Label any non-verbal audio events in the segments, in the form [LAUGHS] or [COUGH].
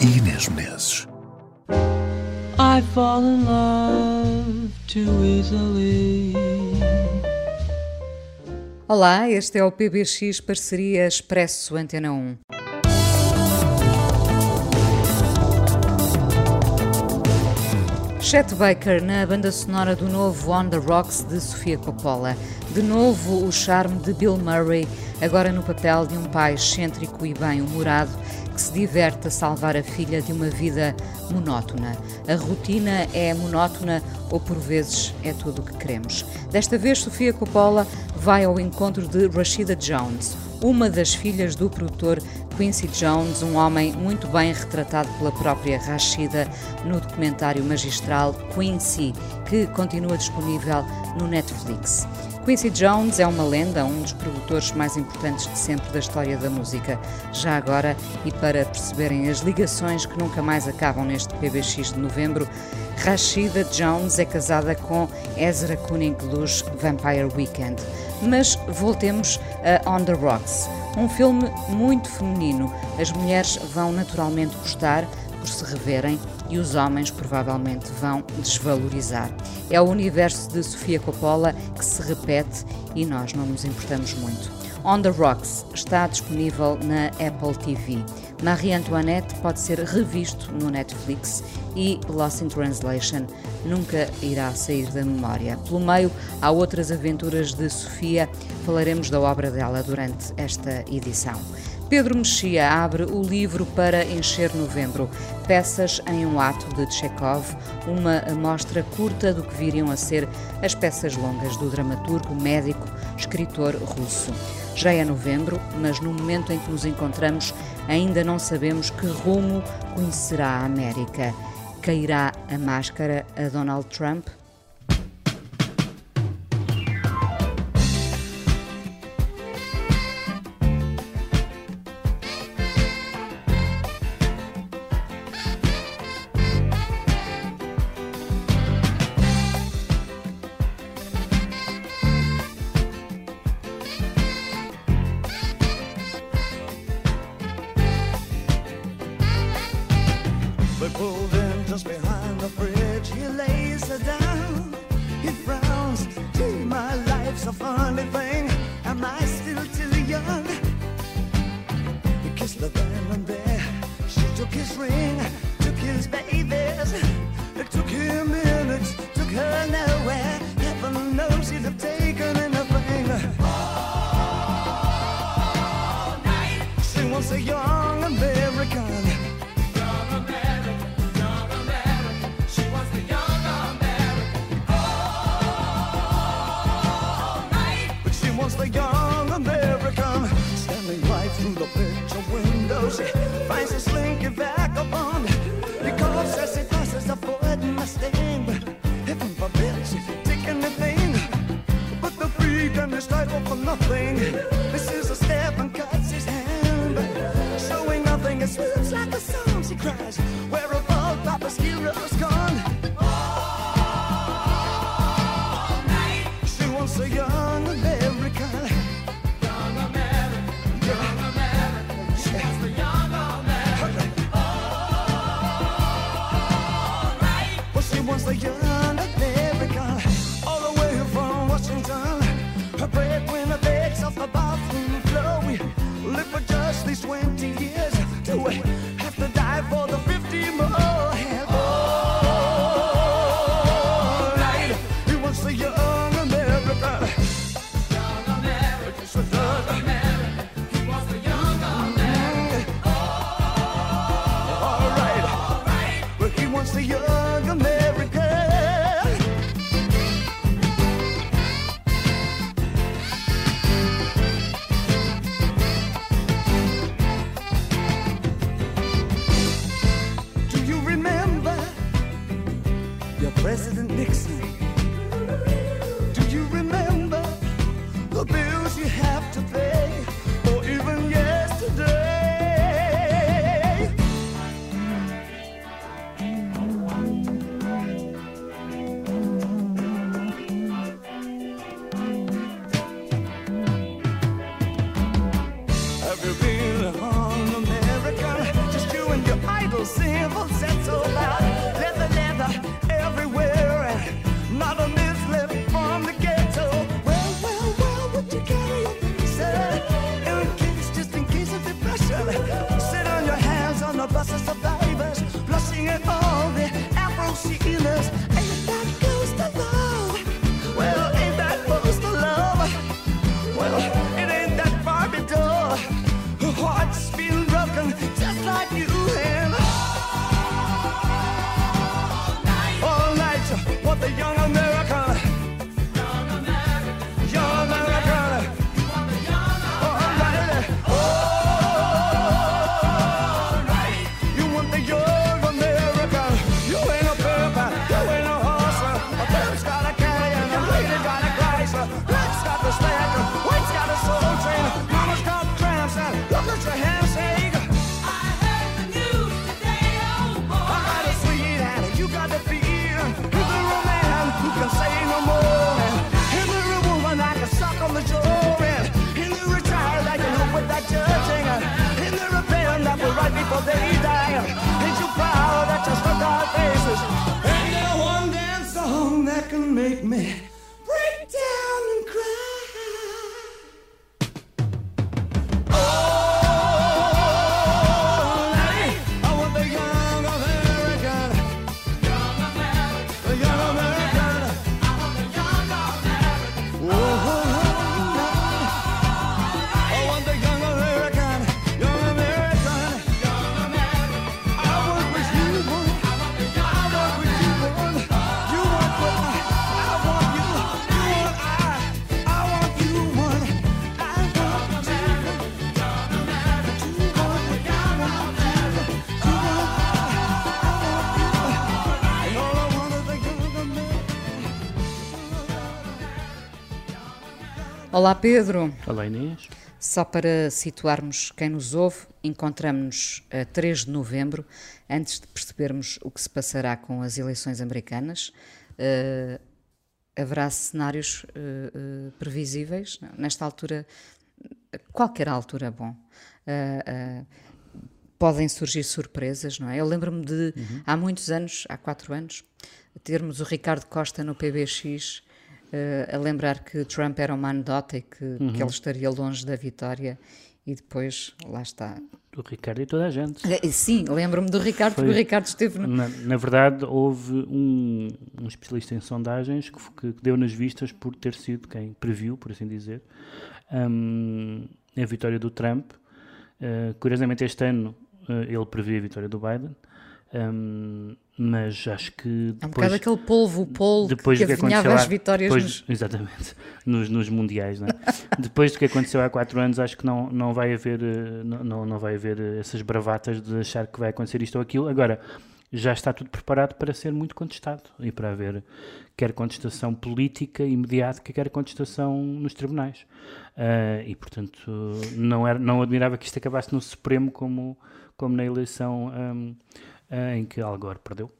e Inês Menezes. I fall in love too easily. Olá, este é o PBX Parceria Expresso Antena 1. Chet Baker na banda sonora do novo On the Rocks de Sofia Coppola. De novo o charme de Bill Murray, agora no papel de um pai excêntrico e bem-humorado que se diverte a salvar a filha de uma vida monótona. A rotina é monótona ou por vezes é tudo o que queremos. Desta vez, Sofia Coppola vai ao encontro de Rashida Jones, uma das filhas do produtor Quincy Jones, um homem muito bem retratado pela própria Rashida no documentário magistral Quincy, que continua disponível no Netflix. Quincy Jones é uma lenda, um dos produtores mais importantes de sempre da história da música. Já agora, e para perceberem as ligações que nunca mais acabam neste PBX de novembro, Rashida Jones é casada com Ezra Koenig dos Vampire Weekend. Mas voltemos a On the Rocks, um filme muito feminino. As mulheres vão naturalmente gostar por se reverem e os homens provavelmente vão desvalorizar. É o universo de Sofia Coppola que se repete e nós não nos importamos muito. On the Rocks está disponível na Apple TV. Marie Antoinette pode ser revisto no Netflix e Lost in Translation nunca irá sair da memória. Pelo meio, há outras aventuras de Sofia, falaremos da obra dela durante esta edição. Pedro Mexia abre o livro para encher novembro. Peças em um ato de Chekhov, uma amostra curta do que viriam a ser as peças longas do dramaturgo, médico, escritor russo. Já é novembro, mas no momento em que nos encontramos ainda não sabemos que rumo conhecerá a América. Cairá a máscara a Donald Trump? Olá Pedro. Olá Inês. Só para situarmos quem nos ouve, encontramos-nos a 3 de novembro, antes de percebermos o que se passará com as eleições americanas. Eh, haverá cenários eh, eh, previsíveis? Nesta altura, qualquer altura, bom. Podem surgir surpresas, não é? Eu lembro-me de, há muitos anos, há quatro anos, termos o Ricardo Costa no PBX a lembrar que Trump era uma anedota e que, Uhum. que ele estaria longe da vitória e depois, lá está. Do Ricardo e toda a gente. Eh, Sim, lembro-me do Ricardo, porque Foi- o Ricardo esteve no... Na, na verdade, houve um, um especialista em sondagens que, f- que deu nas vistas por ter sido quem previu, por assim dizer, hum, a vitória do Trump. Uh, curiosamente, este ano uh, ele previa a vitória do Biden, hum, mas acho que É um depois, bocado aquele polvo, o polo depois que que aconteceu as vitórias depois- nos... Exatamente, [LAUGHS] nos, nos mundiais. Não é? [LAUGHS] depois do que aconteceu há quatro anos, acho que não, não, vai haver, eh, não, não, vai haver eh, essas bravatas de achar que vai acontecer isto ou aquilo. Agora, já está tudo preparado para ser muito contestado e para haver quer contestação política e mediática, quer contestação nos tribunais. Ah, e, portanto, não, era, não admirava que isto acabasse no Supremo como, como na eleição ahm, ah, em que Al Gore perdeu.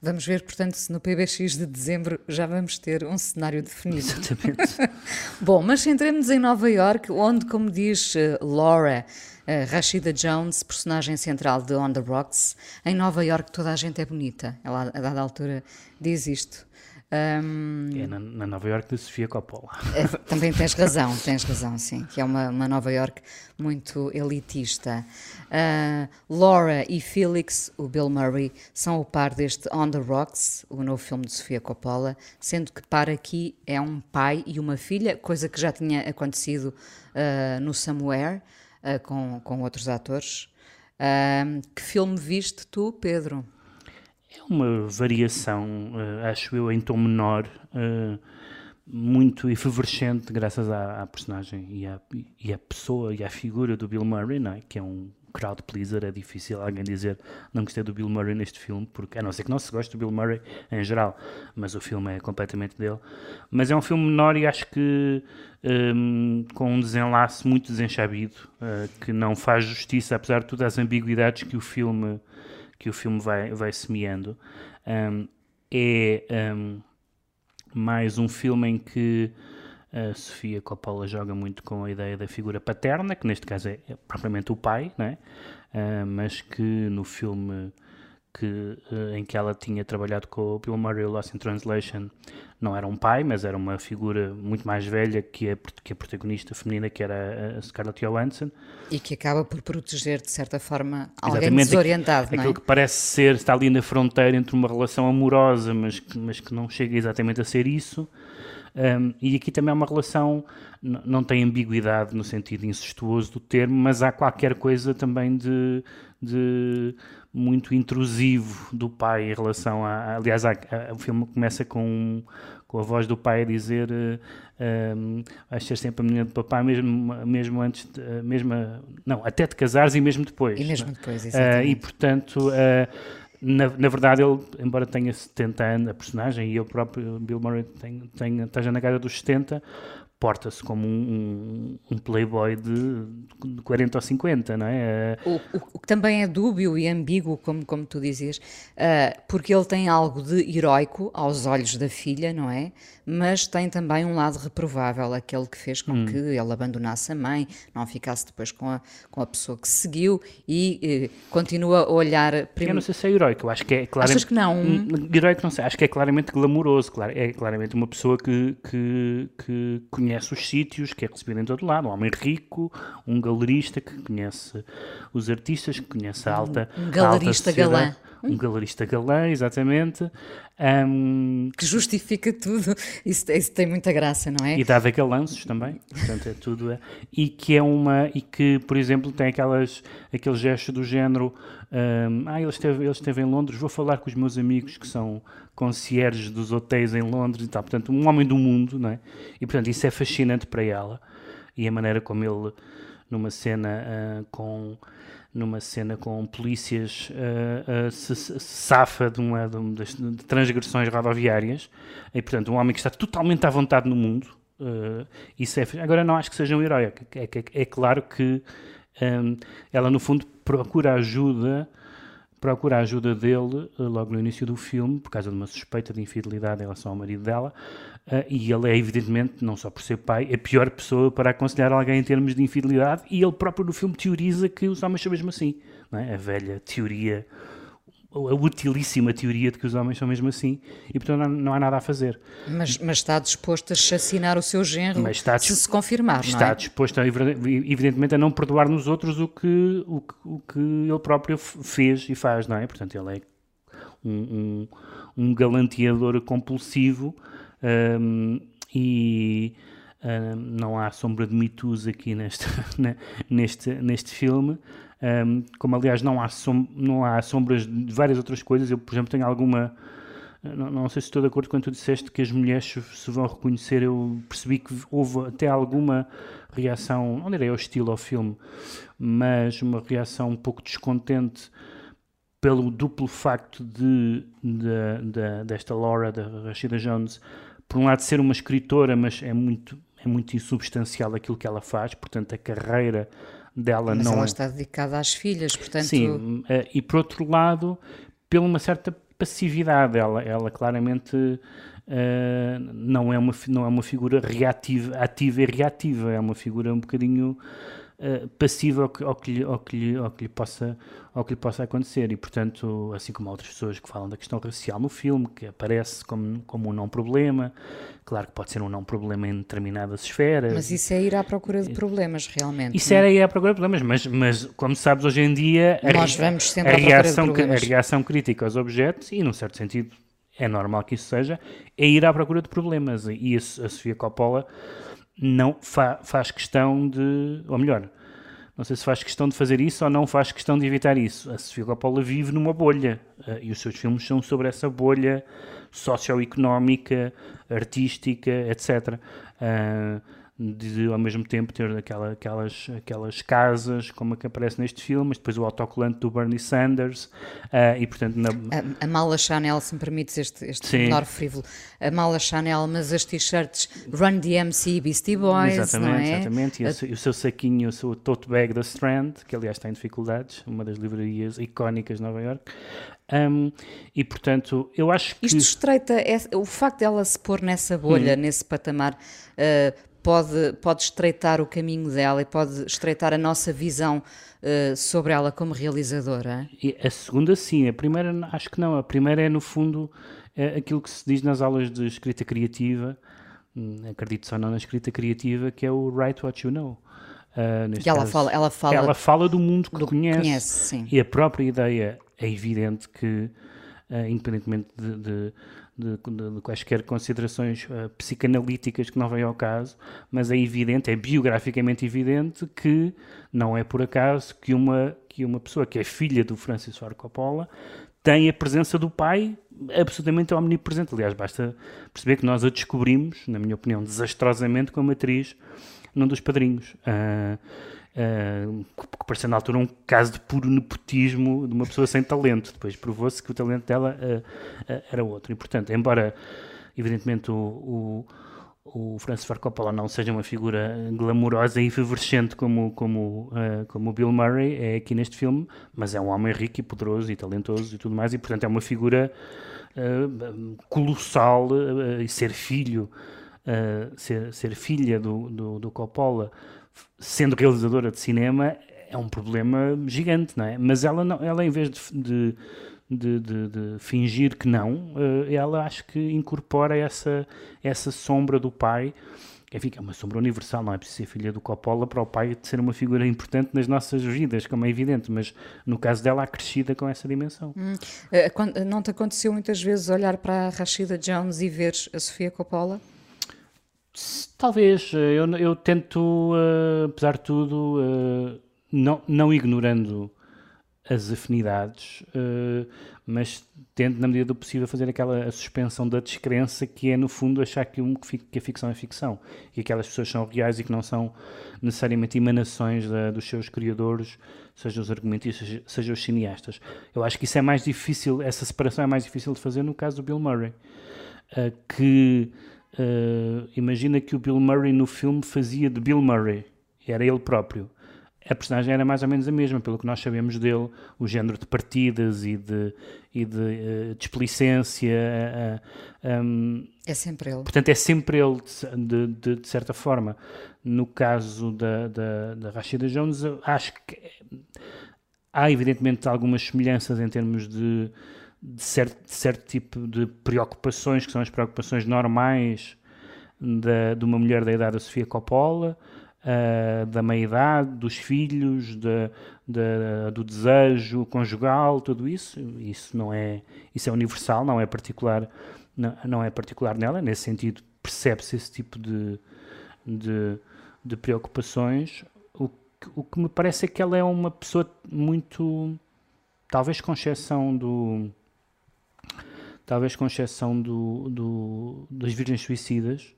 Vamos ver, portanto, se no PBX de dezembro já vamos ter um cenário definido. Exatamente. [LAUGHS] Bom, mas centremos em Nova York, onde, como diz eh, Laura eh, Rashida Jones, personagem central de On the Rocks, em Nova York toda a gente é bonita. Ela, a dada altura, diz isto. Ahm, É na, na Nova York de Sofia Coppola. [LAUGHS] é, também tens razão, tens razão, sim, que é uma, uma Nova York muito elitista. Ah, Laura e Felix, o Bill Murray, são o par deste On the Rocks, o novo filme de Sofia Coppola, sendo que par aqui é um pai e uma filha, coisa que já tinha acontecido ah, no Somewhere, ah, com, com outros atores. Que filme viste tu, Pedro? É uma variação, eh, acho eu, em tom menor, eh, muito efervescente, graças à, à personagem e à, e à pessoa e à figura do Bill Murray, é? que é um crowd pleaser, é difícil alguém dizer não gostei do Bill Murray neste filme, porque a não ser que não se goste do Bill Murray em geral, mas o filme é completamente dele. Mas é um filme menor e acho que um, com um desenlace muito desenchabido, uh, que não faz justiça, apesar de todas as ambiguidades que o filme, que o filme vai, vai semeando. Um, é um, mais um filme em que a Sofia Coppola joga muito com a ideia da figura paterna, que neste caso é, é propriamente o pai, né? Uh, mas que no filme que, uh, em que ela tinha trabalhado com o Bill Murray, Lost in Translation, não era um pai, mas era uma figura muito mais velha que a, que a protagonista feminina, que era a Scarlett Johansson. E que acaba por proteger, de certa forma, alguém Exatamente, desorientado, aquilo, não é? que parece ser, está ali na fronteira entre uma relação amorosa, mas, mas que não chega exatamente a ser isso. Um, e aqui também há uma relação, não tem ambiguidade no sentido incestuoso do termo, mas há qualquer coisa também de, de muito intrusivo do pai em relação a. Aliás, há, a, o filme começa com, com a voz do pai a dizer um, vais ser sempre a menina do papai, mesmo, mesmo antes, de, mesmo, não, até de casares e mesmo depois. E mesmo depois, exatamente. Uh, e portanto. Uh, na, na, verdade, ele, embora tenha 70 anos, a personagem, e eu próprio, Bill Murray, tem, tem, esteja na casa dos 70, porta-se como um, um, playboy de, de 40 ou 50, não é? O, o, o, que também é dúbio e ambíguo, como, como tu dizias, uh, porque ele tem algo de heróico aos olhos da filha, não é? Mas tem também um lado reprovável, aquele que fez com hum. que ele abandonasse a mãe, não ficasse depois com a, com a pessoa que seguiu e uh, continua a olhar... Prim... Eu não sei se é heróico, eu acho que é claramente... Achas que não? Hum, heróico não sei, acho que é claramente glamouroso, é claramente uma pessoa que, que, que conhece os sítios, que é recebido em todo lado. Um homem rico, um galerista que conhece os artistas, que conhece a alta. Um galerista alta galã. Um galerista galã, exatamente. Um, que justifica tudo. [LAUGHS] Isso, isso, tem muita graça, não é? E dá galanços também. Portanto, é tudo. É, e que é uma. E que, por exemplo, tem aquelas, aquele gesto do género. Um, ah, ele esteve, ele esteve em Londres, vou falar com os meus amigos que são concierges dos hotéis em Londres e tal. Portanto, um homem do mundo, não é? E, portanto, isso é fascinante para ela. E a maneira como ele, numa cena uh, com numa cena com polícias uh, uh, se, se, safa de, uma, de, de, transgressões rodoviárias e portanto um homem que está totalmente à vontade no mundo uh, isso é, agora não acho que seja um herói é, é, é claro que um, ela no fundo procura ajuda procura a ajuda dele eh, logo no início do filme, por causa de uma suspeita de infidelidade em relação ao marido dela, uh, e ele é evidentemente, não só por ser pai, a pior pessoa para aconselhar alguém em termos de infidelidade, e ele próprio no filme teoriza que os homens são mesmo assim, é? a velha teoria a utilíssima teoria de que os homens são mesmo assim e portanto não, não há nada a fazer. Mas, mas, está disposto a chacinar o seu genro mas está, se se confirmar, Está é? disposto, a, evidentemente, a não perdoar nos outros o que, o, o que ele próprio fez e faz, não é? Portanto, ele é um, um, um galanteador compulsivo um, e não há sombra de mitos aqui neste, [LAUGHS] neste, neste filme. Um, como aliás não há, som não há sombras de várias outras coisas. Eu, por exemplo, tenho alguma. Não, não sei se estou de acordo quando tu disseste que as mulheres se vão reconhecer. Eu percebi que houve até alguma reação, não direi hostil ao filme, mas uma reação um pouco descontente pelo duplo facto de, de, de, desta Laura, da Rashida Jones, por um lado ser uma escritora, mas é muito, é muito insubstancial aquilo que ela faz, portanto a carreira dela Mas não. ela está dedicada às filhas, portanto. Sim, eh, e por outro lado, pela uma certa passividade, ela, ela claramente uh, não, é uma, não é uma figura reativa, ativa e reativa, é uma figura um bocadinho uh, passiva ao que, ao, que lhe, ao, que lhe, ao, que lhe possa, ao que lhe possa acontecer. E, portanto, assim como outras pessoas que falam da questão racial no filme, que aparece como, como um não problema, claro que pode ser um não problema em determinadas esferas. Mas isso é ir à procura de problemas, realmente. Isso era ir à procura de problemas, mas, mas como sabes, hoje em dia a, Nós vamos sempre a, reação, a reação crítica aos objetos, e num certo sentido é normal que isso seja, é ir à procura de problemas. E a, a Sofia Coppola não fa faz questão de, ou melhor, não sei se faz questão de fazer isso ou não faz questão de evitar isso. A Sofia Coppola vive numa bolha uh, e os seus filmes são sobre essa bolha socioeconómica, artística, etc. Uh, de ao mesmo tempo ter aquela, aquelas, aquelas casas como a que aparece neste filme, mas depois o autocolante do Bernie Sanders uh, e portanto na... a, a, mala Chanel, se me permites este, este menor frívolo, a mala Chanel, mas as t-shirts Run DMC e Beastie Boys, exatamente, não é? Exatamente, e, a... o, o seu saquinho, o seu tote bag da Strand, que aliás está em dificuldades, uma das livrarias icónicas de Nova York. Um, e portanto, eu acho que. Isto estreita, é, o facto dela se pôr nessa bolha, hum. nesse patamar, uh, pode, pode estreitar o caminho dela e pode estreitar a nossa visão uh, sobre ela como realizadora? A segunda, sim. A primeira, acho que não. A primeira é, no fundo, é aquilo que se diz nas aulas de escrita criativa, hum, acredito só não na escrita criativa, que é o write what you know. Uh, e ela, caso, fala, ela, fala, ela fala do mundo que do conhece. conhece e a própria ideia é evidente que, uh, independentemente de, de de, de, de quaisquer considerações uh, psicanalíticas que não vêm ao caso, mas é evidente, é biograficamente evidente que não é por acaso que uma, que uma pessoa que é filha do Francis Ford tem a presença do pai absolutamente omnipresente. Aliás, basta perceber que nós a descobrimos, na minha opinião, desastrosamente como atriz num dos padrinhos. Uh, Uh, que parecia na altura um caso de puro nepotismo de uma pessoa sem talento. Depois provou-se que o talento dela uh, uh, era outro. E, portanto, embora, evidentemente, o, o, o Francis Ford Coppola não seja uma figura glamourosa e efervescente como, como, como o Bill Murray é aqui neste filme, mas é um homem rico e poderoso e talentoso e tudo mais, e, portanto, é uma figura colossal e ser filho, ser, ser filha do, do, do Coppola sendo realizadora de cinema, é um problema gigante, não é? Mas ela, não, ela em vez de, de, de, de fingir que não, eh, ela acho que incorpora essa, essa sombra do pai. Enfim, é uma sombra universal, não é preciso ser filha do Coppola para o pai ser uma figura importante nas nossas vidas, como é evidente, mas no caso dela, acrescida com essa dimensão. Hum. Eh, não te aconteceu muitas vezes olhar para a Rashida Jones e ver a Sofia Coppola? Talvez. Eh, eu, eu tento, uh, apesar de tudo, uh, não, não ignorando as afinidades, uh, mas tento, na medida do possível, fazer aquela suspensão da descrença que é, no fundo, achar que, um, que a ficção é ficção e aquelas pessoas são reais e que não são necessariamente emanações da, dos seus criadores, seja os argumentistas, seja, seja os cineastas. Eu acho que isso é mais difícil, essa separação é mais difícil de fazer no caso do Bill Murray, que Uh, imagina que o Bill Murray no filme fazia de Bill Murray, era ele próprio. A personagem era mais ou menos a mesma, pelo que nós sabemos dele, o género de partidas e de, e de uh, displicência. Uh, um, é sempre ele. Portanto, é sempre ele, de, de, de certa forma. No caso da, da, da Rashida Jones, acho que há evidentemente algumas semelhanças em termos de de certo, de certo tipo de preocupações, que são as preocupações normais da, de uma mulher da idade da Sofia Coppola, uh, da meia-idade, dos filhos, de, de, do desejo conjugal, tudo isso. Isso não é, isso é universal, não é particular, não, não é particular nela. Nesse sentido, percebe-se esse tipo de, de, de preocupações. O o que me parece é que ela é uma pessoa muito, talvez com exceção do talvez com exceção do, do, das Virgens Suicidas,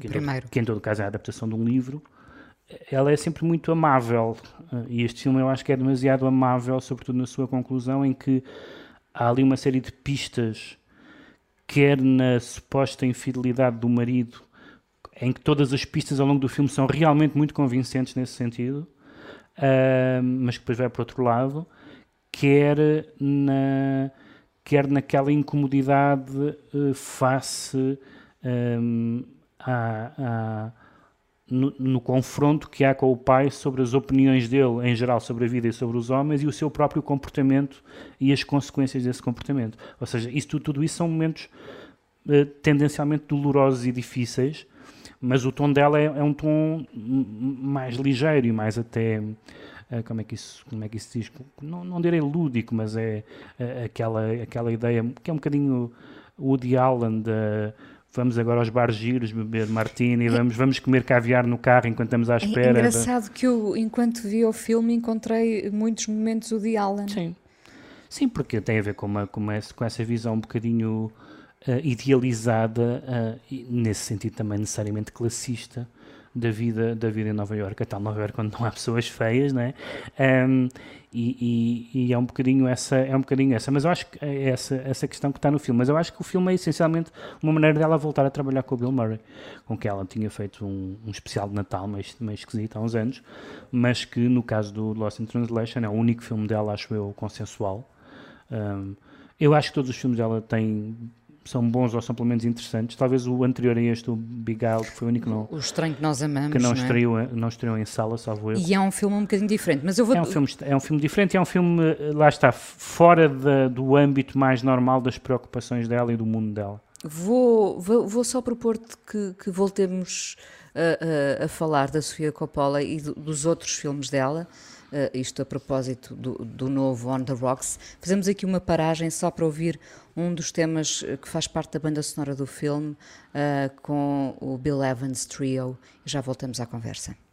que, Primeiro. que em todo caso é a adaptação de um livro, ela é sempre muito amável. E este filme eu acho que é demasiado amável, sobretudo na sua conclusão, em que há ali uma série de pistas, quer na suposta infidelidade do marido, em que todas as pistas ao longo do filme são realmente muito convincentes nesse sentido, uh, mas que depois vai para outro lado, quer na quer naquela incomodidade uh, face um, ehm, a, a, no, no, confronto que há com o pai sobre as opiniões dele, em geral, sobre a vida e sobre os homens e o seu próprio comportamento e as consequências desse comportamento. Ou seja, isso, tudo, tudo isso são momentos uh, tendencialmente dolorosos e difíceis, mas o tom dela é, é um tom mais ligeiro e mais até uh, como, é que isso, como é que isso diz? Não, não direi lúdico, mas é uh, aquela, aquela ideia que é um bocadinho Woody Allen de vamos agora aos bares giros beber martini, vamos, vamos comer caviar no carro enquanto estamos à é espera. É engraçado de... que eu, enquanto vi o filme, encontrei muitos momentos Woody Allen. Sim, Sim porque tem a ver com, uma, com, essa, com essa visão um bocadinho uh, idealizada, uh, e nesse sentido também necessariamente classista, da vida, da vida em Nova Iorque, a tal Nova Iorque onde não há pessoas feias, né? Um, e, e, e, é um bocadinho essa, é um bocadinho essa, mas eu acho que é essa, essa questão que está no filme, mas eu acho que o filme é essencialmente uma maneira dela voltar a trabalhar com o Bill Murray, com que ela tinha feito um, um especial de Natal meio, meio esquisito há uns anos, mas que no caso do Lost in Translation é o único filme dela, acho eu, consensual. Um, eu acho que todos os filmes dela têm são bons ou são pelo menos interessantes. Talvez o anterior a este, o Big Isle, que foi o único não, o estranho que nós amamos, que não, não, é? estreou, não estreou em sala, salvo eu. E é um filme um bocadinho diferente, mas eu vou... É um filme, é um filme diferente, é um filme, lá está, fora do âmbito mais normal das preocupações dela e do mundo dela. Vou, vou, vou só propor-te que, que voltemos a, a, a, falar da Sofia Coppola e do, dos outros filmes dela, isto a propósito do, do novo On the Rocks. Fazemos aqui uma paragem só para ouvir um dos temas que faz parte da banda sonora do filme uh, com o Bill Evans Trio. E já voltamos à conversa.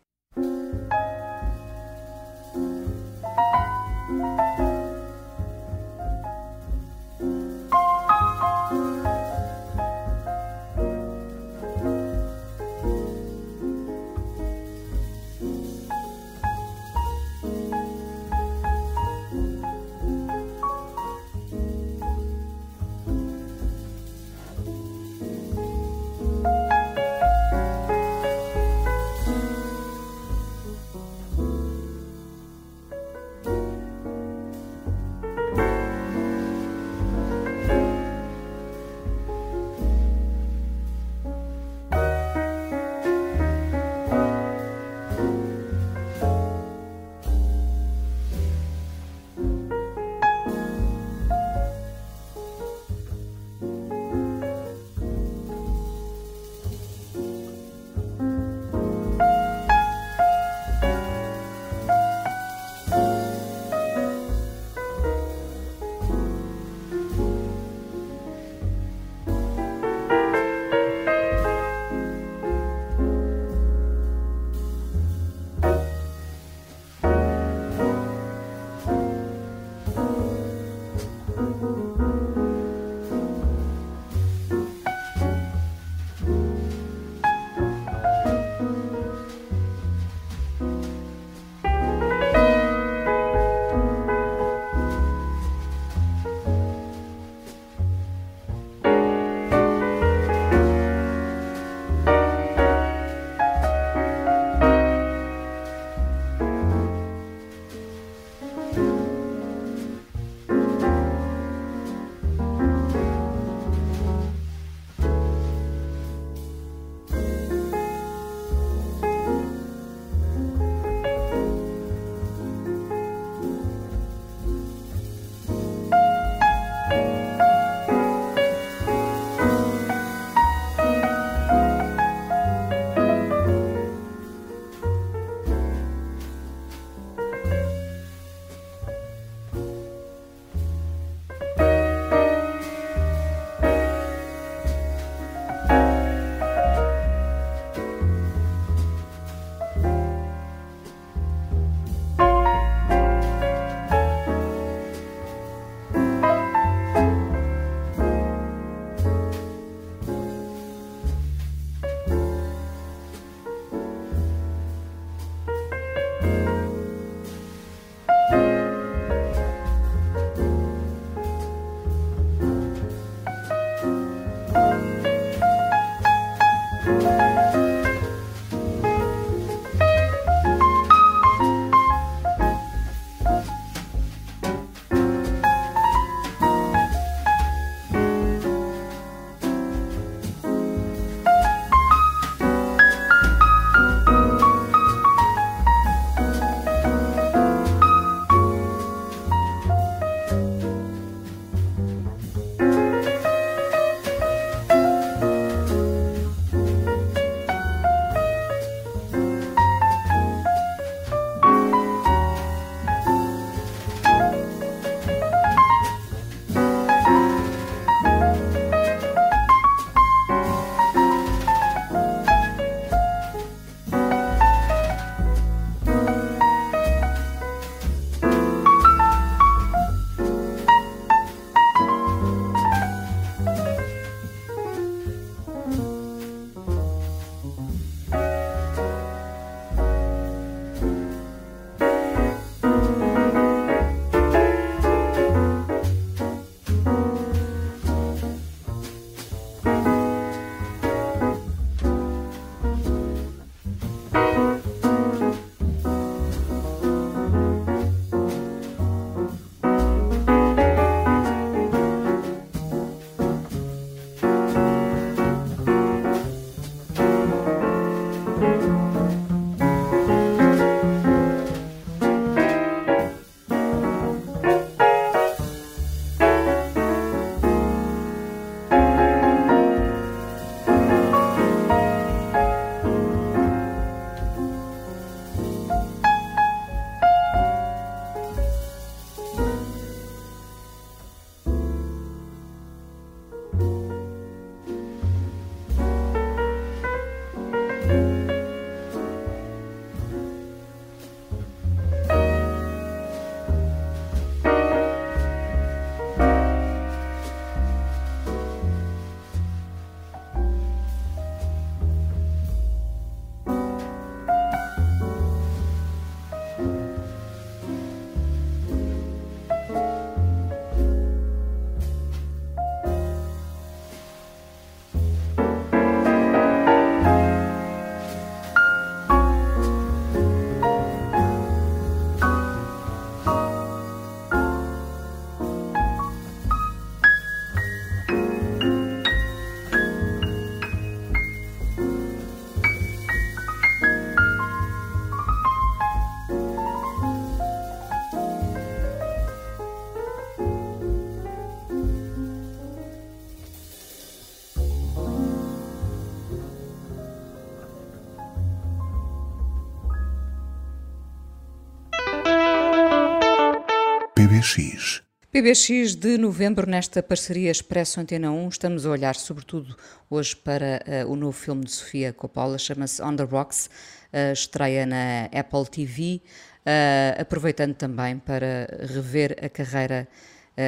PBX. De novembro, nesta parceria Expresso Antena 1, estamos a olhar sobretudo hoje para uh, o novo filme de Sofia Coppola, chama-se On the Rocks, uh, estreia na Apple TV, uh, aproveitando também para rever a carreira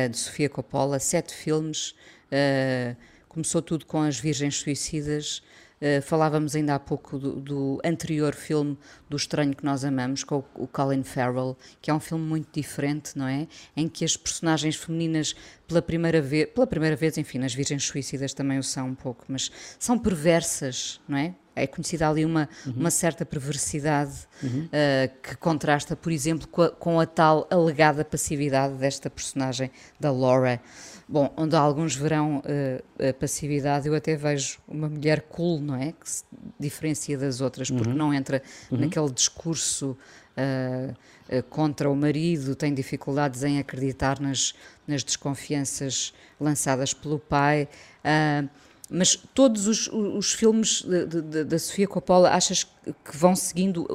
de Sofia Coppola, sete filmes, começou tudo com As Virgens Suicidas, Uh, falávamos ainda há pouco do, do, anterior filme do Estranho que Nós Amamos, com o, o, Colin Farrell, que é um filme muito diferente, não é? Em que as personagens femininas, pela primeira vez, pela primeira vez, enfim, nas Virgens Suicidas também o são um pouco, mas são perversas, não é? É conhecida ali uma, uhum. uma certa perversidade uhum. uh, que contrasta, por exemplo, com a, com a tal alegada passividade desta personagem, da Laura. Bom, onde alguns verão uh, a passividade, eu até vejo uma mulher cool, não é? Que se diferencia das outras, porque uhum. não entra uhum. naquele discurso uh, uh, contra o marido, tem dificuldades em acreditar nas, nas desconfianças lançadas pelo pai. Mas todos os, os filmes da Sofia Coppola, achas que vão seguindo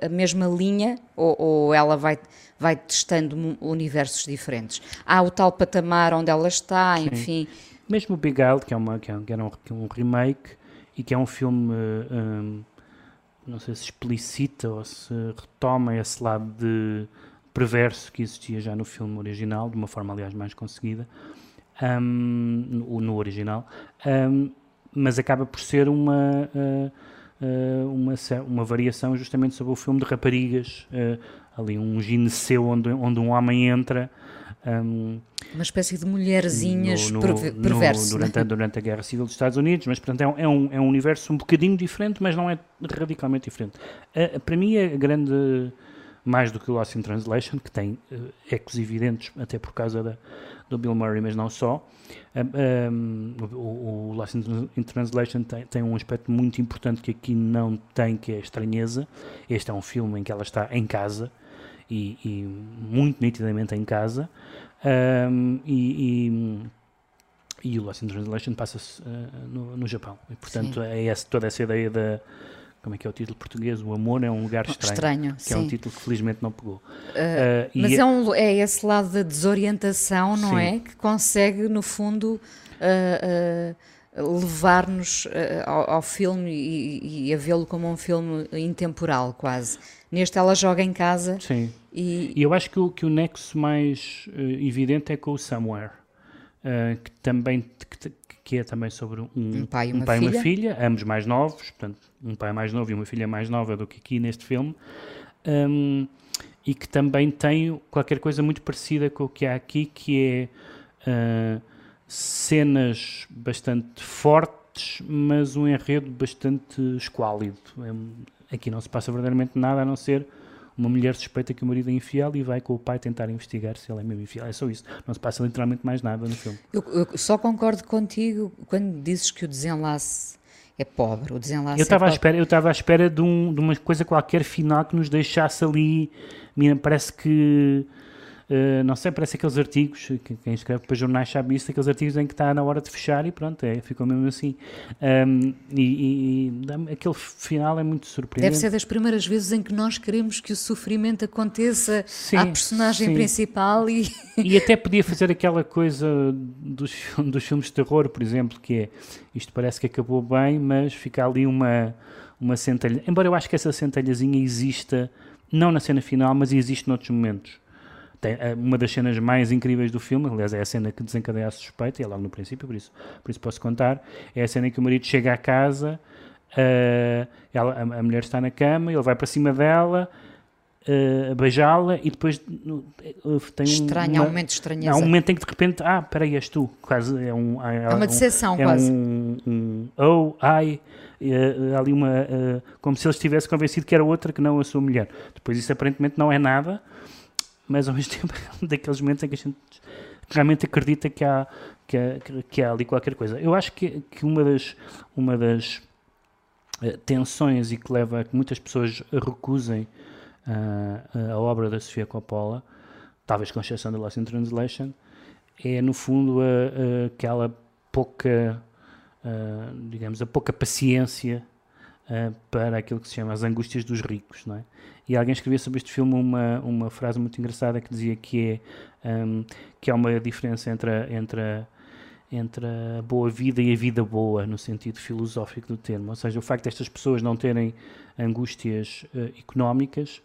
a, a mesma linha ou, ou ela vai vai testando universos diferentes. Há o tal patamar onde ela está, Sim. enfim. Mesmo o Big Al, que é, uma, que é, que era um, um, remake e que é um filme, um, não sei se explicita ou se retoma esse lado de perverso que existia já no filme original, de uma forma, aliás, mais conseguida, um, no, no, original, um, mas acaba por ser uma, uh, uh, uma, uma variação justamente sobre o filme de raparigas, uh, ali um gineceu onde, onde um homem entra. Um, uma espécie de mulherzinhas no, no, perverso. No, durante, a, durante a Guerra Civil dos Estados Unidos, mas portanto é um, é um universo um bocadinho diferente, mas não é radicalmente diferente. Para mim é grande, mais do que o Lost in Translation, que tem uh, ecos evidentes, até por causa da, do Bill Murray, mas não só. Um, o, o Lost in Translation tem, tem, um aspecto muito importante que aqui não tem, que é a estranheza. Este é um filme em que ela está em casa, e, e muito nitidamente em casa. Um, e, e, e, o Lost in Translation passa-se uh, no, no, Japão. E, portanto, sim. é essa, toda essa ideia da. Como é que é o título português? O amor é um lugar estranho. Estranho, que sim. é um título que felizmente não pegou. Uh, mas é, um, é esse lado da desorientação, não sim. é? Que consegue, no fundo, levar-nos ao, ao, filme e, e a vê-lo como um filme intemporal, quase. Neste ela joga em casa. Sim. E, e eu acho que o, que o nexo mais evidente é com o Somewhere, uh, que também que, que, é também sobre um, um pai, e uma, um pai filha. uma filha, ambos mais novos, portanto, um pai mais novo e uma filha mais nova do que aqui neste filme. Um, e que também tem qualquer coisa muito parecida com o que há aqui, que é uh, cenas bastante fortes, mas um enredo bastante esquálido. É, Aqui não se passa verdadeiramente nada a não ser uma mulher suspeita que o marido é infiel e vai com o pai tentar investigar se ele é mesmo infiel. É só isso. Não se passa literalmente mais nada no filme. Eu, eu só concordo contigo quando dizes que o desenlace é pobre. O desenlace eu estava é à espera, eu estava à espera de, um, de uma coisa qualquer final que nos deixasse ali. Parece que Uh, não sei, parece aqueles artigos, que, quem escreve para jornais sabe isso, aqueles artigos em que está na hora de fechar e pronto, é, ficou mesmo assim. Um, e, e, aquele final é muito surpreendente. Deve ser das primeiras vezes em que nós queremos que o sofrimento aconteça sim, à personagem sim. principal e... E até podia fazer aquela coisa dos, dos filmes de terror, por exemplo, que é, isto parece que acabou bem, mas fica ali uma, uma centelha. Embora eu acho que essa centelhazinha exista, não na cena final, mas existe noutros momentos tem, é uma das cenas mais incríveis do filme, aliás, é a cena que desencadeia a suspeita, e é logo no princípio, por isso, por isso posso contar. É a cena em que o marido chega à casa, uh, ela, a, a, mulher está na cama, ele vai para cima dela. Uh, beijá-la e depois uh, tem Estranho, uma, há um momento estranho. Há um momento em que de repente, ah, peraí, és tu. Quase é um. É, é uma decepção, um, é quase. Um, um, oh, ai, uh, ali uma. Como se ele estivesse convencido que era outra que não a sua mulher. Depois isso aparentemente não é nada mas ao mesmo [LAUGHS] tempo é daqueles momentos em que a gente realmente acredita que há, que há, que há ali qualquer coisa. Eu acho que, que uma das, uma das uh, tensões e que leva a que muitas pessoas recusem uh, a obra da Sofia Coppola, talvez com exceção da Lost in Translation, é no fundo aquela pouca, uh, digamos, a pouca paciência para aquilo que se chama as angústias dos ricos, não é? E alguém escrevia sobre este filme uma, uma frase muito engraçada que dizia que é um, que há uma diferença entre a, entre a, entre a boa vida e a vida boa, no sentido filosófico do termo. Ou seja, o facto destas pessoas não terem angústias uh, económicas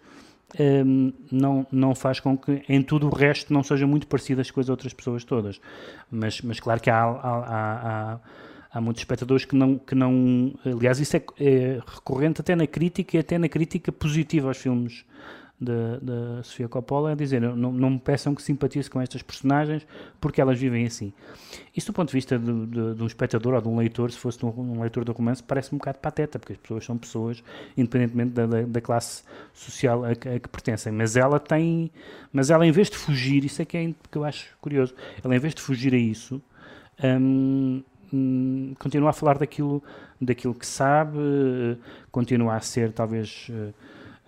um, não, não faz com que em tudo o resto não sejam muito parecidas com as outras pessoas todas. Mas, mas claro que há, há, há, há, muitos espectadores que não, que não. Aliás, isso é, é, recorrente até na crítica e até na crítica positiva aos filmes da, Sofia Coppola, a dizer: não, não me peçam que simpatize com estas personagens porque elas vivem assim. Isso, do ponto de vista de, de, de um espectador ou de um leitor, se fosse um, um leitor de romance, parece um bocado pateta, porque as pessoas são pessoas, independentemente da, da, da classe social a, a, que pertencem. Mas ela tem. Mas ela, em vez de fugir, isso é que, é, que eu acho curioso, ela, em vez de fugir a isso. Hum, hum, continua a falar daquilo, daquilo que sabe, uh, continua a ser talvez uh,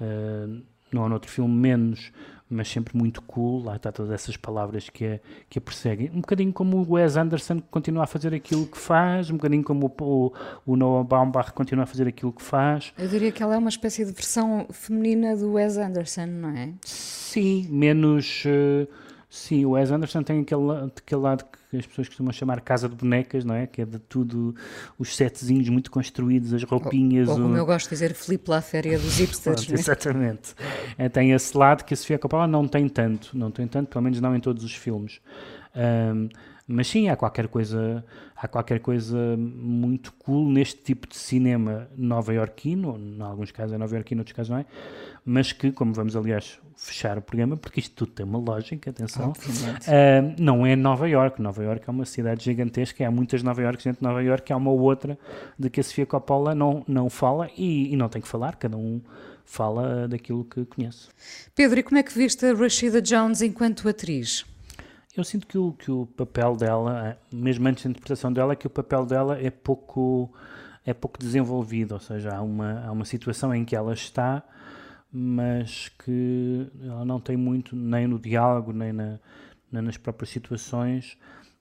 uh, não noutro filme menos, mas sempre muito cool, lá está todas essas palavras que a, que a perseguem. Um bocadinho como o Wes Anderson que continua a fazer aquilo que faz, um bocadinho como o, o, o Noah Baumbach continua a fazer aquilo que faz. Eu diria que ela é uma espécie de versão feminina do Wes Anderson, não é? Sim, menos... Uh, sim, o Wes Anderson tem aquele, aquele lado que que as pessoas costumam chamar casa de bonecas, não é? Que é de tudo, os setzinhos muito construídos, as roupinhas. Ou, ou como o... eu gosto de dizer, Filipe lá féria dos hipsters. Pronto, é? Exatamente. É, tem esse lado que a Sofia Coppola não tem tanto, não tem tanto, pelo menos não em todos os filmes. Um, mas sim, há qualquer coisa, há qualquer coisa muito cool neste tipo de cinema nova-iorquino, em alguns casos é nova-iorquino, em outros casos não é, mas que, como vamos aliás fechar o programa, porque isto tudo tem uma lógica, atenção, uh, não é Nova York. Nova York é uma cidade gigantesca, há muitas Nova York dentro de Nova York, há uma outra de que a Sofia Coppola não, não fala e, e não tem que falar, cada um fala daquilo que conhece. Pedro, e como é que viste a Rashida Jones enquanto atriz? Eu sinto que o, que o papel dela, mesmo antes da interpretação dela, que o papel dela é pouco, é pouco desenvolvido, ou seja, há uma, há uma situação em que ela está, mas que ela não tem muito, nem no diálogo, nem, na, nas próprias situações,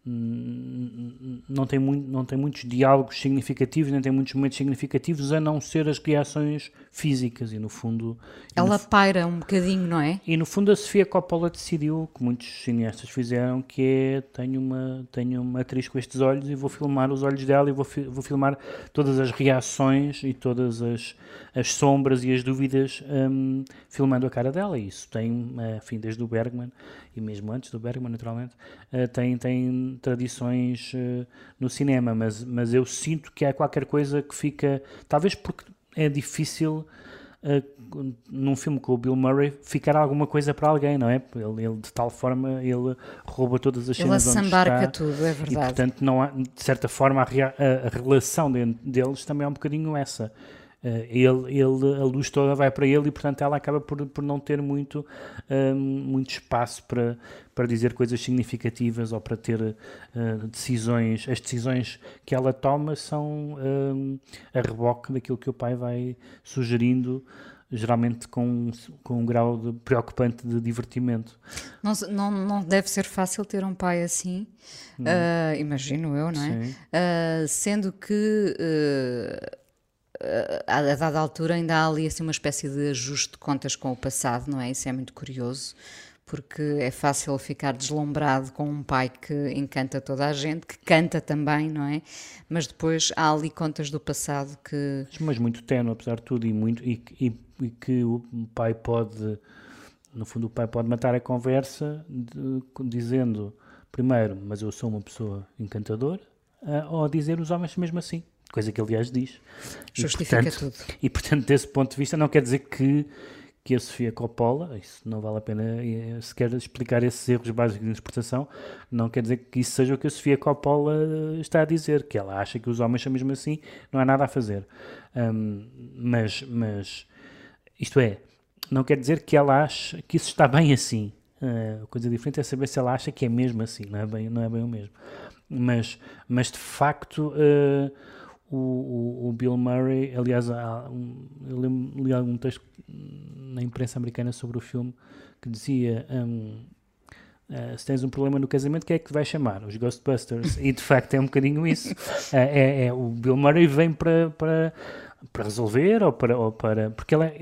não tem, muito, não tem muitos diálogos significativos, nem tem muitos momentos significativos, a não ser as reações físicas. E no fundo. Ela no, paira um bocadinho, não é? E no fundo a Sofia Coppola decidiu, que muitos cineastas fizeram, que é: tenho uma, tenho uma atriz com estes olhos e vou filmar os olhos dela e vou, vou filmar todas as reações e todas as, as sombras e as dúvidas um, filmando a cara dela. E isso tem, enfim, desde o Bergman e mesmo antes do Bergman, naturalmente, uh, tem, tem tradições uh, no cinema, mas, mas eu sinto que há qualquer coisa que fica, talvez porque é difícil uh, num filme com o Bill Murray ficar alguma coisa para alguém, não é? Ele, ele de tal forma ele rouba todas as cenas ele onde está. tudo, é verdade. E portanto não há, de certa forma a, a, a relação de, deles também é um bocadinho essa. Uh, ele, ele, a luz toda vai para ele e, portanto, ela acaba por, por não ter muito, um, muito espaço para, para dizer coisas significativas ou para ter uh, decisões. As decisões que ela toma são um, a reboque daquilo que o pai vai sugerindo geralmente com, com um grau de preocupante de divertimento. Não, não, não deve ser fácil ter um pai assim, uh, imagino eu, não é? Uh, sendo que uh, a, a dada altura ainda há ali assim uma espécie de ajuste de contas com o passado, não é? Isso é muito curioso, porque é fácil ficar deslumbrado com um pai que encanta toda a gente, que canta também, não é? Mas depois há ali contas do passado que. Mas muito tenue, apesar de tudo, e, muito, e, e, e que o pai pode. No fundo, o pai pode matar a conversa de, dizendo, primeiro, mas eu sou uma pessoa encantadora, uh, ou dizer os homens mesmo assim coisa que aliás diz. Justifica e, portanto, tudo. E portanto, desse ponto de vista, não quer dizer que, que a Sofia Coppola, isso não vale a pena eh, sequer explicar esses erros básicos de interpretação, não quer dizer que isso seja o que a Sofia Coppola eh, está a dizer, que ela acha que os homens são mesmo assim, não há nada a fazer. Um, mas, mas, isto é, não quer dizer que ela acha que isso está bem assim. Uh, a coisa diferente é saber se ela acha que é mesmo assim, não é bem, não é bem o mesmo. Mas, mas de facto. Uh, o, o, Bill Murray, aliás, há um, eu li algum texto na imprensa americana sobre o filme que dizia um, uh, se tens um problema no casamento, quem é que te vai chamar? Os Ghostbusters. e de facto é um bocadinho isso. Uh, [LAUGHS] é, é, o Bill Murray vem para, para para resolver ou para, ou para porque ele, é,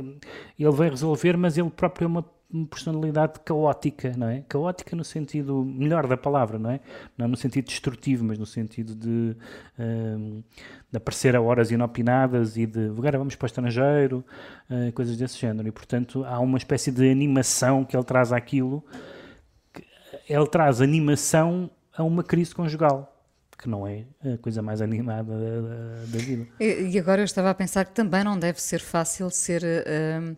ele vai resolver, mas ele próprio é uma personalidade caótica, não é? Caótica no sentido melhor da palavra, não é? Não no sentido destrutivo, mas no sentido de, um, de aparecer a horas inopinadas e de agora vamos para o estrangeiro, uh, coisas desse género. E portanto há uma espécie de animação que ele traz àquilo. Ele traz animação a uma crise conjugal que não é a coisa mais animada da, da vida. E, agora eu estava a pensar que também não deve ser fácil ser uh,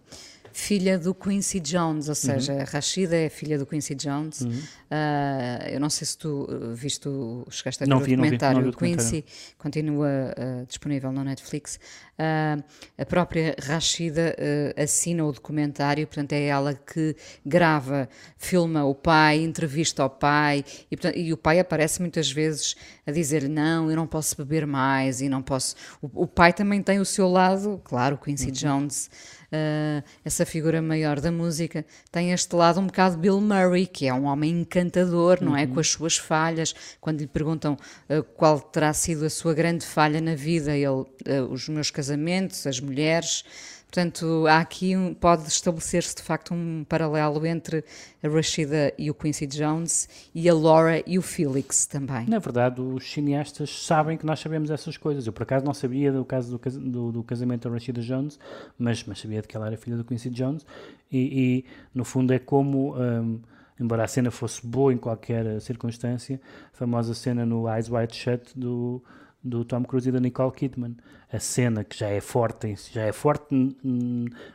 filha do Quincy Jones, ou seja, uhum. Rashida é filha do Quincy Jones. Uhum. Uh, eu não sei se tu uh, viste o, chegaste a ver não o vi, documentário. Não vi, não vi o Quincy continua uh, disponível no Netflix. Uh, a própria Rashida assina o documentário, portanto é ela que grava, filma o pai, entrevista ao pai e, portanto, e o pai aparece muitas vezes a dizer não, eu não posso beber mais e não posso. O, o pai também tem o seu lado, claro, Quincy uhum. Jones uh, essa figura maior da música, tem este lado um bocado Bill Murray, que é um homem encantador, não é? uhum. é? Com as suas falhas. Quando lhe perguntam uh, qual terá sido a sua grande falha na vida, ele, uh, os meus casamentos, as mulheres. Portanto, há aqui um, pode estabelecer-se de facto um paralelo entre a Rashida e o Quincy Jones e a Laura e o Felix também. Na verdade, os cineastas sabem que nós sabemos essas coisas. Eu, por acaso, não sabia do caso do, do, do casamento da Rashida Jones, mas, mas sabia de que ela era filha do Quincy Jones e, e no fundo, é como. Um, embora a cena fosse boa em qualquer circunstância, a famosa cena no Eyes Wide Shut do, do Tom Cruise e da Nicole Kidman. A cena que já é forte, já é forte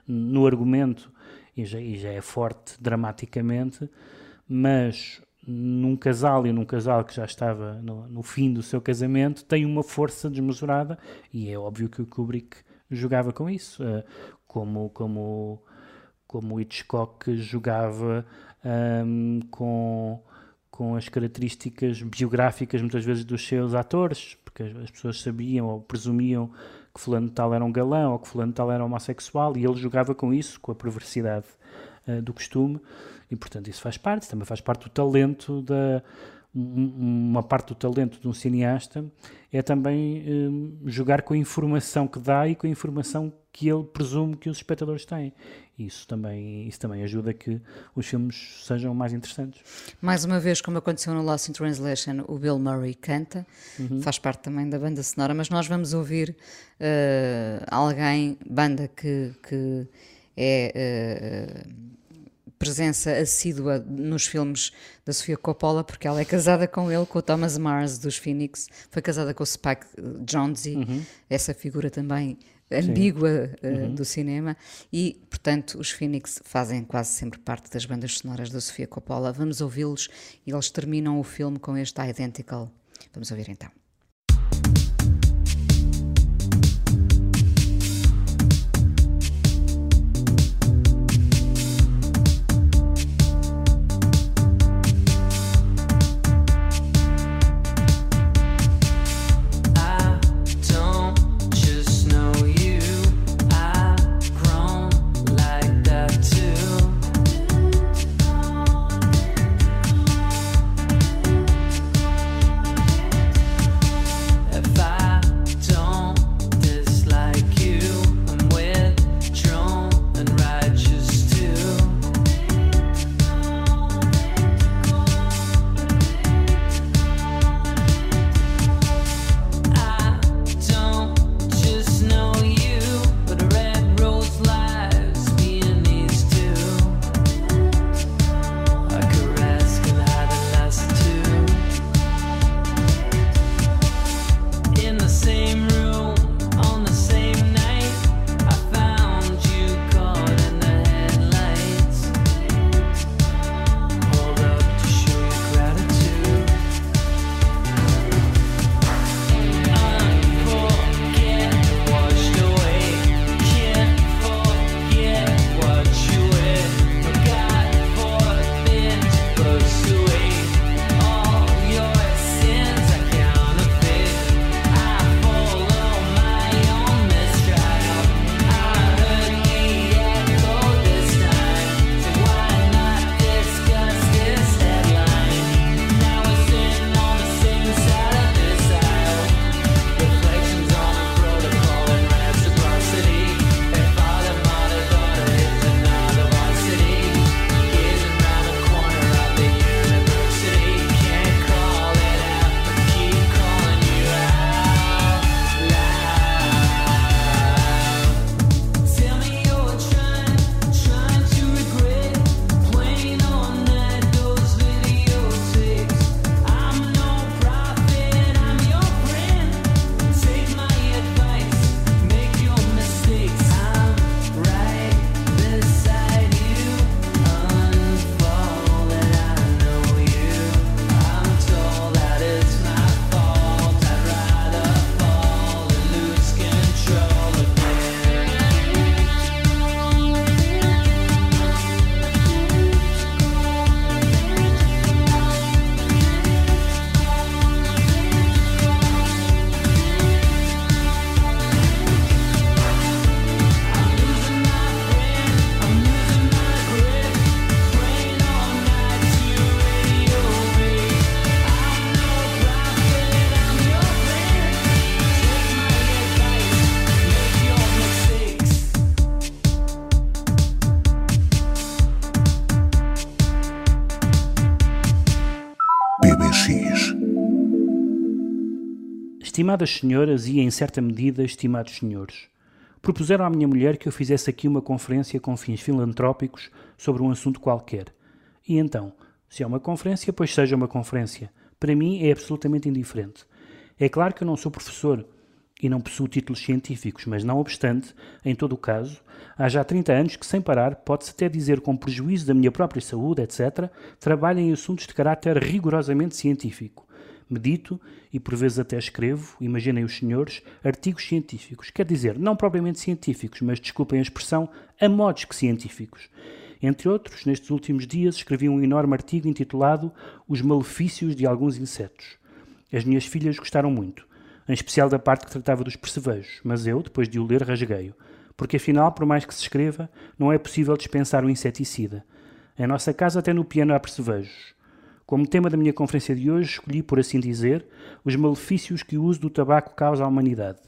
no argumento e já, e já é forte dramaticamente, mas num casal e num casal que já estava no, no, fim do seu casamento tem uma força desmesurada e é óbvio que o Kubrick jogava com isso, uh, como, como, como Hitchcock jogava um, com, com as características biográficas muitas vezes dos seus atores, porque as pessoas sabiam ou presumiam que fulano tal era um galã ou que fulano tal era homossexual e ele jogava com isso, com a perversidade uh, do costume e portanto isso faz parte, também faz parte do talento da uma parte do talento de um cineasta é também um, jogar com a informação que dá e com a informação que ele presume que os espectadores têm. Isso também, isso também ajuda a que os filmes sejam mais interessantes. Mais uma vez, como aconteceu no Lost in Translation, o Bill Murray canta, uhum. faz parte também da banda sonora, mas nós vamos ouvir uh, alguém, banda que, que é. Uh, presença assídua nos filmes da Sofia Coppola, porque ela é casada com ele, com o Thomas Mars dos Phoenix, foi casada com o Spike Jonze, uhum. essa figura também ambígua uh, uhum. do cinema e, portanto, os Phoenix fazem quase sempre parte das bandas sonoras da Sofia Coppola. Vamos ouvi-los e eles terminam o filme com este Identical. Vamos ouvir então. Estimadas senhoras e, em certa medida, estimados senhores, propuseram à minha mulher que eu fizesse aqui uma conferência com fins filantrópicos sobre um assunto qualquer. E então, se é uma conferência, pois seja uma conferência. Para mim é absolutamente indiferente. É claro que eu não sou professor, e não possuo títulos científicos, mas não obstante, em todo o caso, há já 30 anos que, sem parar, pode-se até dizer com prejuízo da minha própria saúde, etc., trabalho em assuntos de caráter rigorosamente científico. Medito e por vezes até escrevo, imaginem os senhores, artigos científicos. Quer dizer, não propriamente científicos, mas desculpem a expressão, a modos que científicos. Entre outros, nestes últimos dias escrevi um enorme artigo intitulado Os Malefícios de Alguns Insetos. As minhas filhas gostaram muito, em especial da parte que tratava dos percevejos, mas eu, depois de o ler, rasguei-o. Porque afinal, por mais que se escreva, não é possível dispensar o inseticida. Em nossa casa até no piano há percevejos. Como tema da minha conferência de hoje, escolhi, por assim dizer, os malefícios que o uso do tabaco causa à humanidade.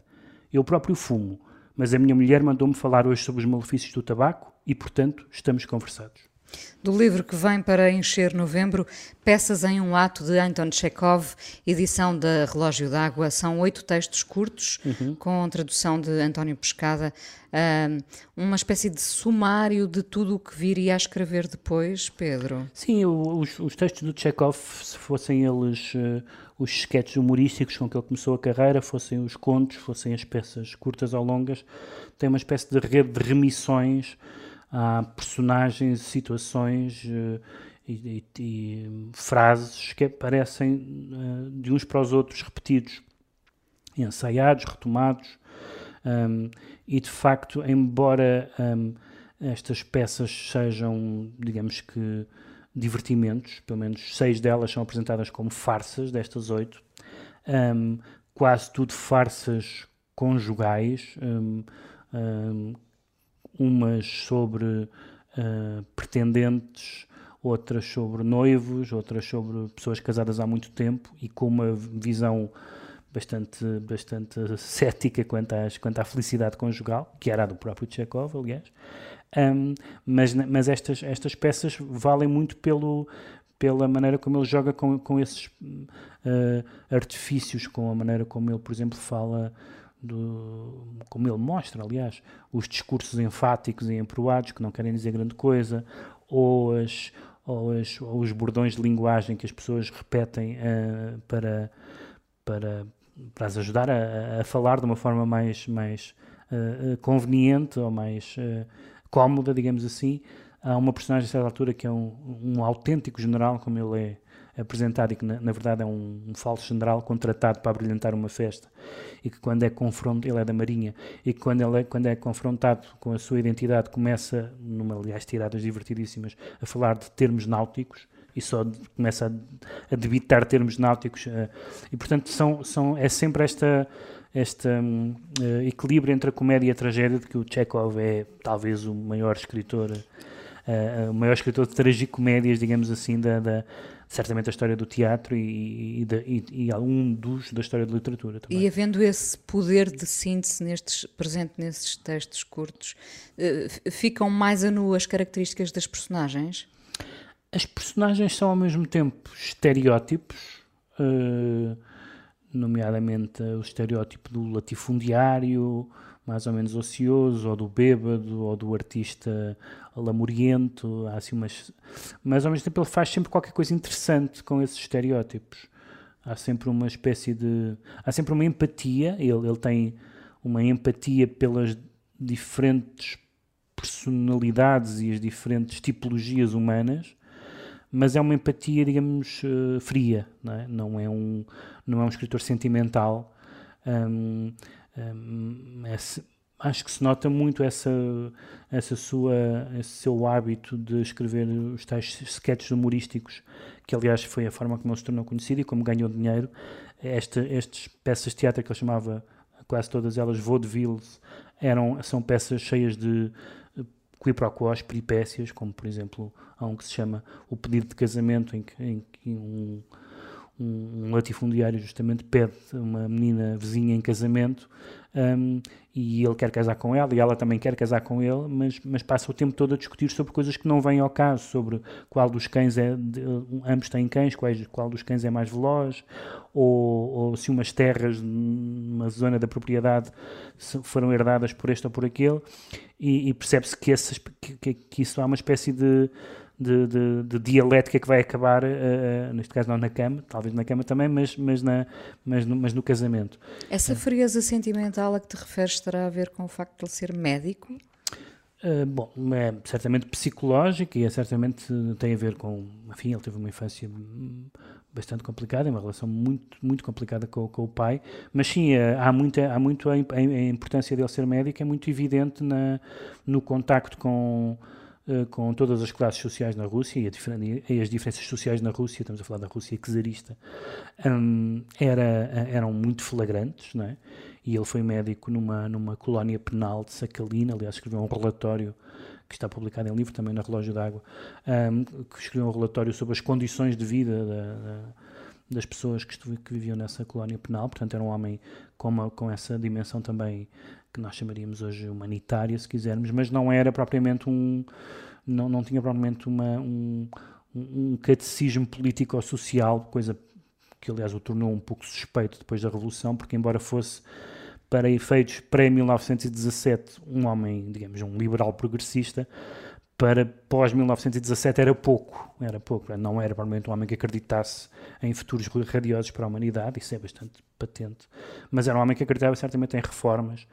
Eu próprio fumo, mas a minha mulher mandou-me falar hoje sobre os malefícios do tabaco e, portanto, estamos conversados. Do livro que vem para encher novembro, Peças em um Ato de Anton Chekhov, edição da Relógio d'Água, são oito textos curtos, uhum. com tradução de António Pescada, uma espécie de sumário de tudo o que viria a escrever depois, Pedro. Sim, os, os textos do Chekhov, se fossem eles uh, os sketches humorísticos com que ele começou a carreira, fossem os contos, fossem as peças curtas ou longas, tem uma espécie de rede de remissões há personagens, situações uh, e, e, e, frases que aparecem uh, de uns para os outros repetidos, ensaiados, retomados. Um, e de facto, embora um, estas peças sejam, digamos que, divertimentos, pelo menos seis delas são apresentadas como farsas, destas oito, um, quase tudo farsas conjugais, um, um, umas sobre uh, pretendentes, outras sobre noivos, outras sobre pessoas casadas há muito tempo e com uma visão bastante, bastante [LAUGHS] cética quanto, às, quanto à felicidade conjugal, que era a do próprio Chekhov, aliás. Um, mas mas estas, estas peças valem muito pelo, pela maneira como ele joga com, com esses uh, artifícios, com a maneira como ele, por exemplo, fala do, como ele mostra, aliás, os discursos enfáticos e emproados que não querem dizer grande coisa, ou, as, ou, as, ou os bordões de linguagem que as pessoas repetem uh, para, para, para as ajudar a, a, falar de uma forma mais, mais uh, conveniente ou mais uh, cómoda, digamos assim. Há uma personagem a certa altura que é um, um autêntico general, como ele é apresentado e que na, na verdade é um, um, falso general contratado para brilhantar uma festa e que quando é confrontado, ele é da Marinha, e que quando, ele é, quando é confrontado com a sua identidade começa, numa aliás tiradas divertidíssimas, a falar de termos náuticos e só começa a, a debitar termos náuticos uh, e portanto são, são, é sempre esta este um, uh, equilíbrio entre a comédia e a tragédia de que o Chekhov é talvez o maior escritor uh, o maior escritor de tragicomédias, digamos assim, da, da certamente a história do teatro e, e, e, e algum dos da história da literatura também. E havendo esse poder de síntese nestes, presente nesses textos curtos, uh, ficam mais a nu as características das personagens? As personagens são ao mesmo tempo estereótipos, uh, nomeadamente o estereótipo do latifundiário, mais ou menos ocioso, ou do bêbado, ou do artista lamuriento, há assim umas... mas ao mesmo tempo ele faz sempre qualquer coisa interessante com esses estereótipos. Há sempre uma espécie de... há sempre uma empatia, ele, ele tem uma empatia pelas diferentes personalidades e as diferentes tipologias humanas, mas é uma empatia, digamos, uh, fria, não é? Não é um, não é um escritor sentimental. Um, é, acho que se nota muito essa, essa sua, esse seu hábito de escrever os tais sketches humorísticos, que aliás foi a forma como ele se tornou conhecido e como ganhou dinheiro. Esta, estas peças de teatro que ele chamava, quase todas elas, vaudevilles, eram, são peças cheias de quiproquos, peripécias, como por exemplo há um que se chama O Pedido de Casamento, em que, em que um, um latifundiário justamente pede uma menina vizinha em casamento um, e ele quer casar com ela e ela também quer casar com ele, mas, mas passa o tempo todo a discutir sobre coisas que não vêm ao caso, sobre qual dos cães é, de, ambos têm cães, qual, qual dos cães é mais veloz, ou, ou se umas terras uma zona da propriedade foram herdadas por este ou por aquele, e, e percebe-se que, que, que- que isso há uma espécie de, de, de- de dialética que vai acabar, eh, eh, neste caso não na cama, talvez na cama também, mas, mas, na, mas, no, mas no casamento. Essa frieza sentimental a que te referes terá a ver com o facto de ele ser médico? Uh, bom, é certamente psicológico e é certamente tem a ver com, enfim, ele teve uma infância bastante complicada, uma relação muito, muito complicada com, com o pai, mas sim, eh, há, muita, há muito a, a importância dele ser médico, é muito evidente na, no contacto com, eh, com todas as classes sociais na Rússia e, as diferenças sociais na Rússia, estamos a falar da Rússia czarista, hum, era, eram muito flagrantes, não é? E ele foi médico numa, numa colónia penal de Sakhalin, aliás, escreveu um relatório que está publicado em livro, também na Relógio d'Água, hum, que escreveu um relatório sobre as condições de vida da- da- das pessoas que, que viviam nessa colónia penal, portanto era um homem com, uma, com essa dimensão também que nós chamaríamos hoje humanitária, se quisermos, mas não era propriamente um, não, não tinha propriamente uma, um, um catecismo político ou social, coisa que aliás o tornou um pouco suspeito depois da Revolução, porque embora fosse para efeitos pré-1917 um homem, digamos, um liberal progressista, para pós-1917 era pouco, era pouco, não era provavelmente um homem que acreditasse em futuros radiosos para a humanidade, isso é bastante patente, mas era um homem que acreditava certamente em reformas,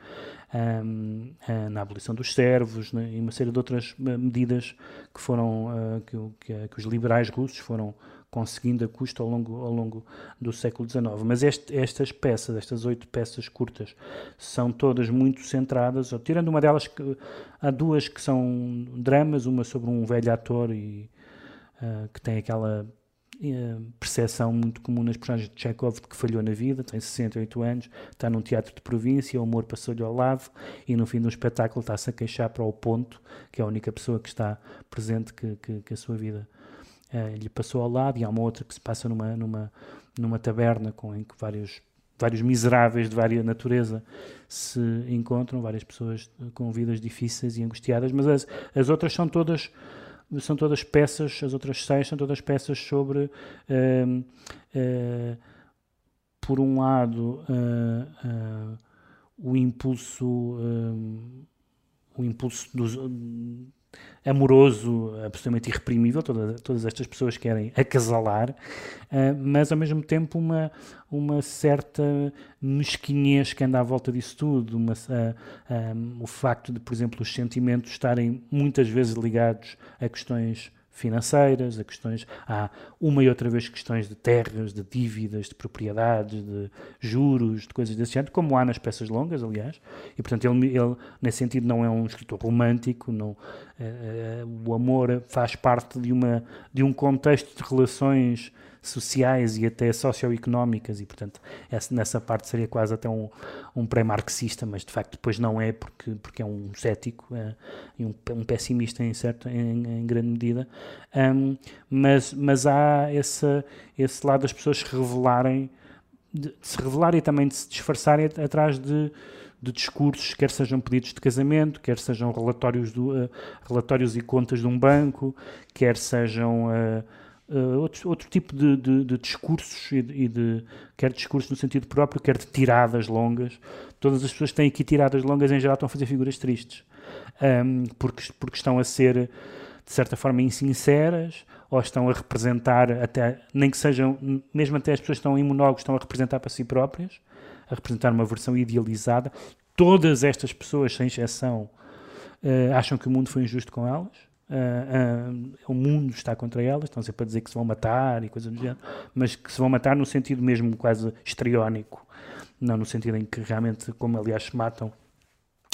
hum, ah, na abolição dos servos e uma série de outras ah, medidas que foram, ah, que, que, que os liberais russos foram conseguindo a custo ao longo, ao longo do século XIX. Mas este- estas peças, estas oito peças curtas, são todas muito centradas, tirando uma delas, que, há duas que são dramas, uma sobre um velho ator e, ah, que tem aquela eh, percepção muito comum nas personagens de Chekhov de que falhou na vida, tem 68 anos, está num teatro de província, o humor passou-lhe ao lado e no fim do espetáculo está-se a queixar para o ponto, que é a única pessoa que está presente que, que, que a sua vida eh, lhe passou ao lado, e há uma outra que se passa numa, numa, numa taberna com, em que vários, vários miseráveis de várias natureza se encontram, várias pessoas eh, com vidas difíceis e angustiadas, mas as, as outras são todas são todas peças, as outras seis são todas peças sobre ehm, eh, por um lado o impulso ehm, o impulso dos, amoroso, absolutamente irreprimível, toda, todas estas pessoas querem acasalar, eh, mas ao mesmo tempo uma, uma certa mesquinhez que anda à volta disso tudo, uma, eh, eh, o facto de, por exemplo, os sentimentos estarem muitas vezes ligados a questões financeiras, a questões, há uma e outra vez questões de terras, de dívidas, de propriedades, de juros, de coisas desse género, como há nas peças longas, aliás, e portanto ele, ele nesse sentido não é um escritor romântico, não, eh, eh, o amor faz parte de, uma, de um contexto de relações sociais e até socioeconómicas e portanto essa, nessa parte seria quase até um, um pré-marxista, mas de facto depois não é porque, porque é um cético é, e um, um pessimista em, certo, em, em grande medida, um, mas, mas há esse, esse lado das pessoas se revelarem de, de se revelarem e também de se disfarçarem atrás de, de discursos, quer sejam pedidos de casamento, quer sejam relatórios, do, uh, relatórios e contas de um banco, quer sejam uh, uh, outro, outro tipo de, de, de discursos, e de, e de, quer discursos no sentido próprio, quer de tiradas longas. Todas as pessoas que têm aqui tiradas longas, em geral, estão a fazer figuras tristes, um, porque, porque estão a ser, de certa forma, insinceras, ou estão a representar, até, nem que sejam, mesmo até as pessoas que estão em monólogos, estão a representar para si próprias, a representar uma versão idealizada. Todas estas pessoas, sem exceção, uh, acham que o mundo foi injusto com elas. Uh, uh, o mundo está contra elas, estão sempre a dizer que se vão matar e coisas do género, mas que se vão matar no sentido mesmo quase histriónico, não no sentido em que realmente, como aliás se matam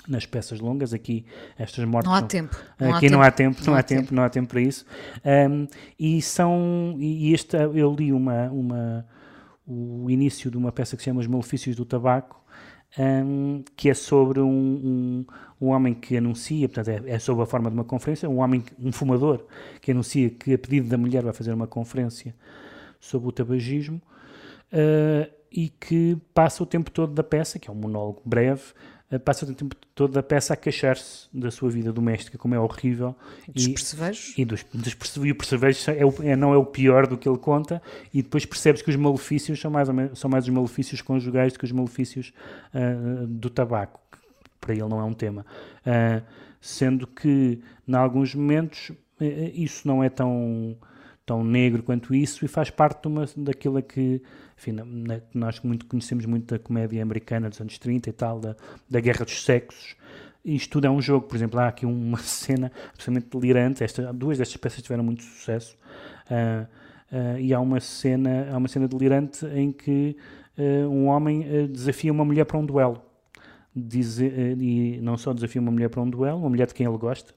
nas peças longas, aqui estas mortes não há tempo não aqui há não tempo. há tempo, não, Não há há tempo, tempo. não há tempo para isso. Um, e são e este eu li uma uma o início de uma peça que se chama Os Malefícios do Tabaco, um, que é sobre um, um, um, homem que anuncia, portanto, é, é sob a forma de uma conferência, um homem, um fumador, que anuncia que a pedido da mulher vai fazer uma conferência sobre o tabagismo uh, e que passa o tempo todo da peça, que é um monólogo breve, passa o tempo todo a peça a queixar-se da sua vida doméstica, como é horrível. Dos percevejos? E, dos, dos e o percevejo é o- é- não é o pior do que ele conta, e depois percebes que os malefícios são mais, menos- são mais os malefícios conjugais do que os malefícios ah, do tabaco, que para ele não é um tema. Ah, sendo que, em alguns momentos, eh, isso não é tão tão negro quanto isso e faz parte de uma, daquilo que enfim, na- na- nós muito conhecemos muito da comédia americana dos anos 30 e tal, da, da guerra dos sexos. Isto tudo é um jogo, por exemplo, há aqui uma [LAUGHS] cena absolutamente delirante. Esta, duas destas peças tiveram muito sucesso. ah, ah, e há uma cena, há uma cena delirante em que ah, um homem desafia uma mulher para um duelo. Ah, e não só desafia uma mulher para um duelo, uma mulher de quem ele gosta,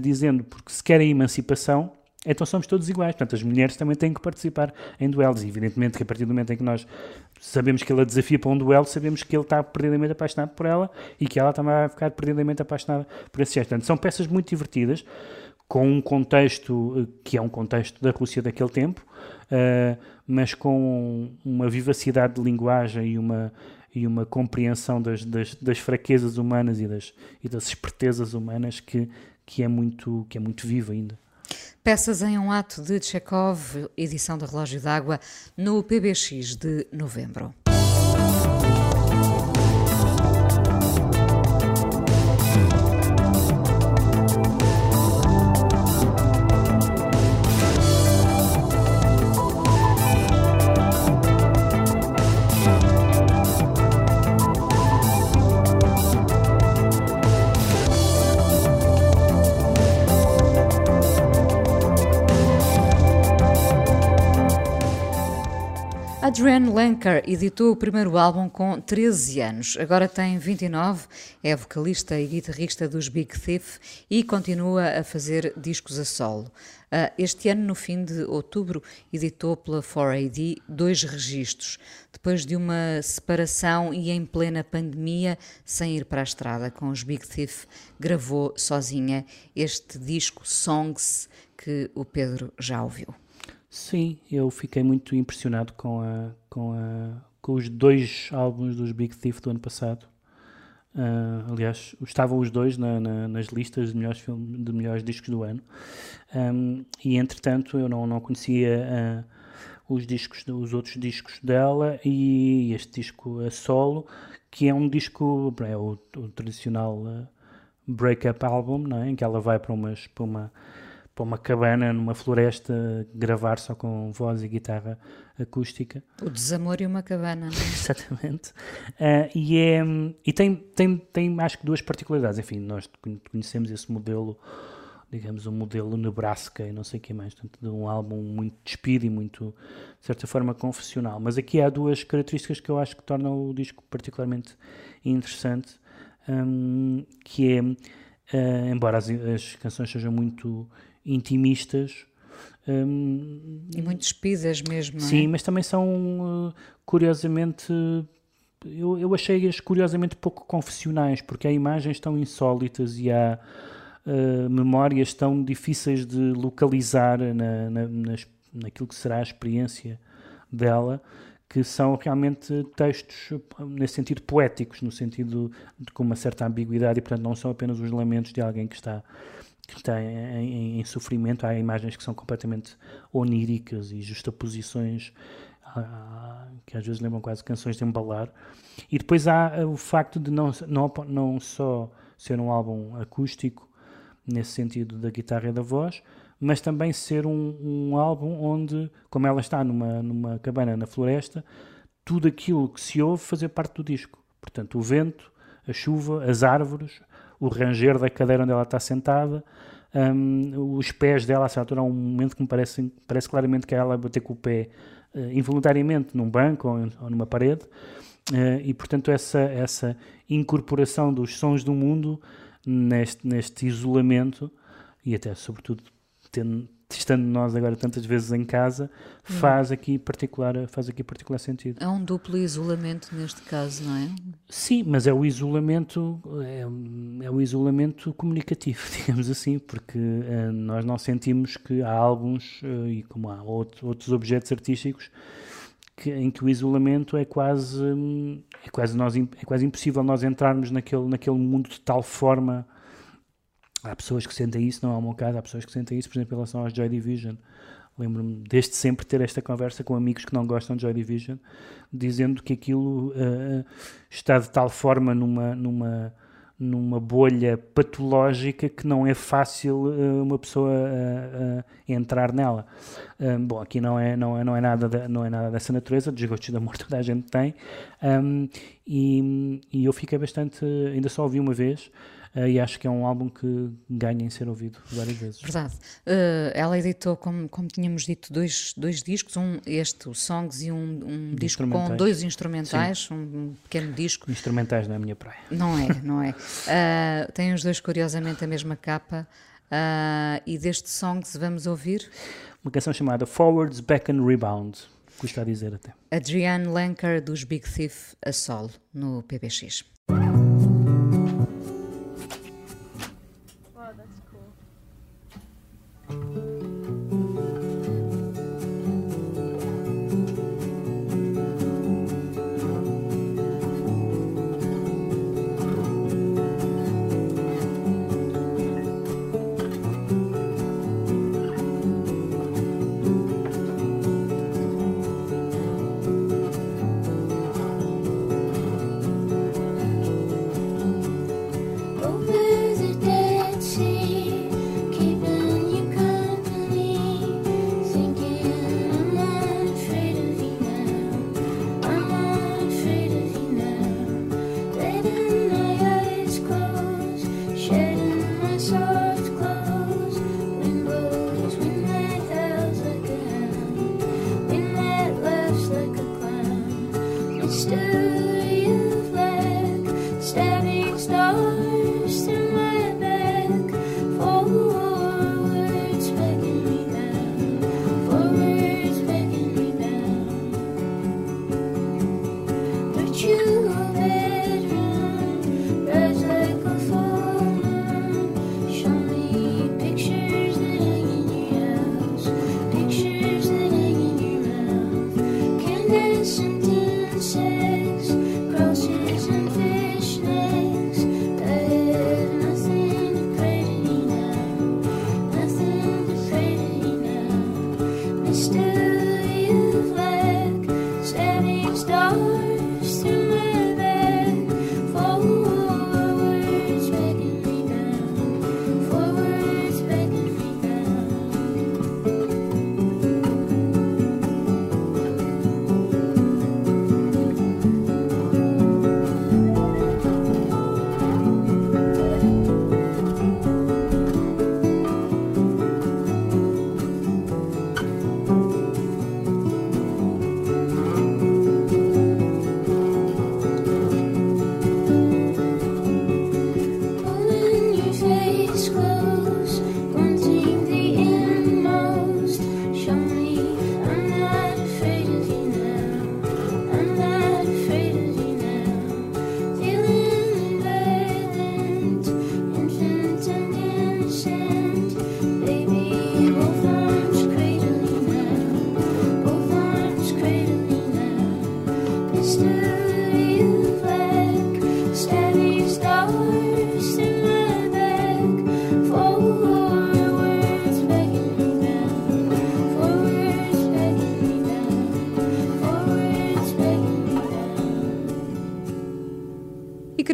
dizendo porque se querem emancipação, então somos todos iguais. Portanto, as mulheres também têm que participar em duelos. E, evidentemente que a partir do momento em que nós sabemos que ele a desafia para um duelo, sabemos que ele está perdidamente apaixonado por ela e que ela também vai ficar perdidamente apaixonada por esse gesto. Portanto, são peças muito divertidas, com um contexto eh, que é um contexto da Rússia daquele tempo, eh, mas com uma vivacidade de linguagem e uma, e uma compreensão das, das, das fraquezas humanas e das, e das espertezas humanas que, que, é muito, que é muito viva ainda. Peças em um ato de Chekhov, edição da Relógio d'Água, no PBX de novembro. Adrienne Lenker editou o primeiro álbum com 13 anos, agora tem 29, é vocalista e guitarrista dos Big Thief e continua a fazer discos a solo. Ah, Este ano, no fim de outubro, editou pela 4AD dois registros, depois de uma separação e em plena pandemia, sem ir para a estrada com os Big Thief, gravou sozinha este disco Songs que o Pedro já ouviu. Sim, eu fiquei muito impressionado com, a, com, a, com os dois álbuns dos Big Thief do ano passado. Ah, aliás, estavam os dois na- na- nas listas de melhores, de melhores discos do ano. Ahm, e entretanto, eu não, não conhecia ah, os, discos, os outros discos dela e este disco a solo, que é um disco, é o, o tradicional ah, break-up album, não é? em que ela vai para, umas, para uma para uma cabana numa floresta gravar só com voz e guitarra acústica. O desamor e uma cabana, é? [LAUGHS] Exatamente. Ah, e é, e tem, tem, tem acho que duas particularidades. Enfim, nós conhe- conhecemos esse modelo, digamos, um modelo Nebraska e não sei o que mais, portanto, de um álbum muito despido e muito, de certa forma, confessional. Mas aqui há duas características que eu acho que tornam o disco particularmente interessante, hum, que é, ah, embora as, as canções sejam muito intimistas, hum, E muito despidas mesmo, é? Sim, mas também são, uh, curiosamente, eu, eu achei-as curiosamente pouco confessionais, porque há imagens tão insólitas e há uh, memórias tão difíceis de localizar na, na, nas- naquilo que será a experiência dela, que são realmente textos, nesse sentido, poéticos, no sentido de com uma certa ambiguidade, e portanto não são apenas os lamentos de alguém que está que está em, em- em sofrimento, há imagens que são completamente oníricas e justaposições ah, que às vezes lembram quase canções de embalar. E depois há ah, o facto de não, não, não só ser um álbum acústico, nesse sentido da guitarra e da voz, mas também ser um, um álbum onde, como ela está numa, numa cabana na floresta, tudo aquilo que se ouve fazer parte do disco. Portanto, o vento, a chuva, as árvores, o ranger da cadeira onde ela está sentada, hum, os pés dela, a certa altura, há um momento que me parece, parece claramente que ela a bater com o pé eh, involuntariamente num banco ou, ou numa parede, eh, e portanto essa, essa incorporação dos sons do mundo neste, neste isolamento, e até sobretudo tendo, estando nós agora tantas vezes em casa, faz aqui particular, faz aqui particular sentido. É um duplo isolamento neste caso, não é? Sim, mas é o isolamento, é, é o isolamento comunicativo, [LAUGHS] digamos assim, porque eh, nós não sentimos que há álbuns, eh, e como há outro- outros objetos artísticos, que, em que o isolamento é quase, hum, é quase, nós, é quase impossível nós entrarmos naquele, naquele mundo de tal forma. Há pessoas que sentem isso, não é o meu caso, há pessoas que sentem isso, por exemplo, em relação aos Joy Division. Lembro-me desde sempre ter esta conversa com amigos que não gostam de Joy Division, dizendo que aquilo eh, está de tal forma numa, numa, numa bolha patológica que não é fácil eh, uma pessoa eh, eh, entrar nela. Bom, aqui não é, não é, não é, nada, da- não é nada dessa natureza, desgostos de amor [LAUGHS] toda a gente tem, Um, e, e eu fiquei bastante, ainda só ouvi uma vez, e acho que é um álbum que ganha em ser ouvido várias vezes. Verdade. Uh, ela editou, como, como tínhamos dito, dois, dois discos, um este, o Songs, e um, um disco com dois instrumentais, um, um pequeno disco. Instrumentais não é a minha praia. Não é, [LAUGHS] não é. Uh, tem os dois, curiosamente, a mesma capa. uh, e deste Songs vamos ouvir Uma canção chamada Forwards, Back and Rebound, custa a dizer até. Adrienne Lenker dos Big Thief a solo no PBX. still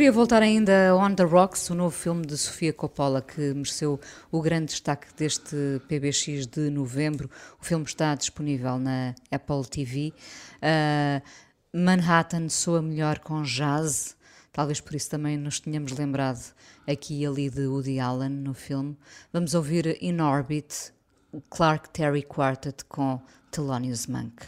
queria voltar ainda a On the Rocks, o novo filme de Sofia Coppola, que mereceu o grande destaque deste PBX de novembro. O filme está disponível na Apple TV. Ah, Manhattan soa melhor com jazz, talvez por isso também nos tenhamos lembrado aqui e ali de Woody Allen no filme. Vamos ouvir In Orbit, o Clark Terry Quartet com Thelonious Monk.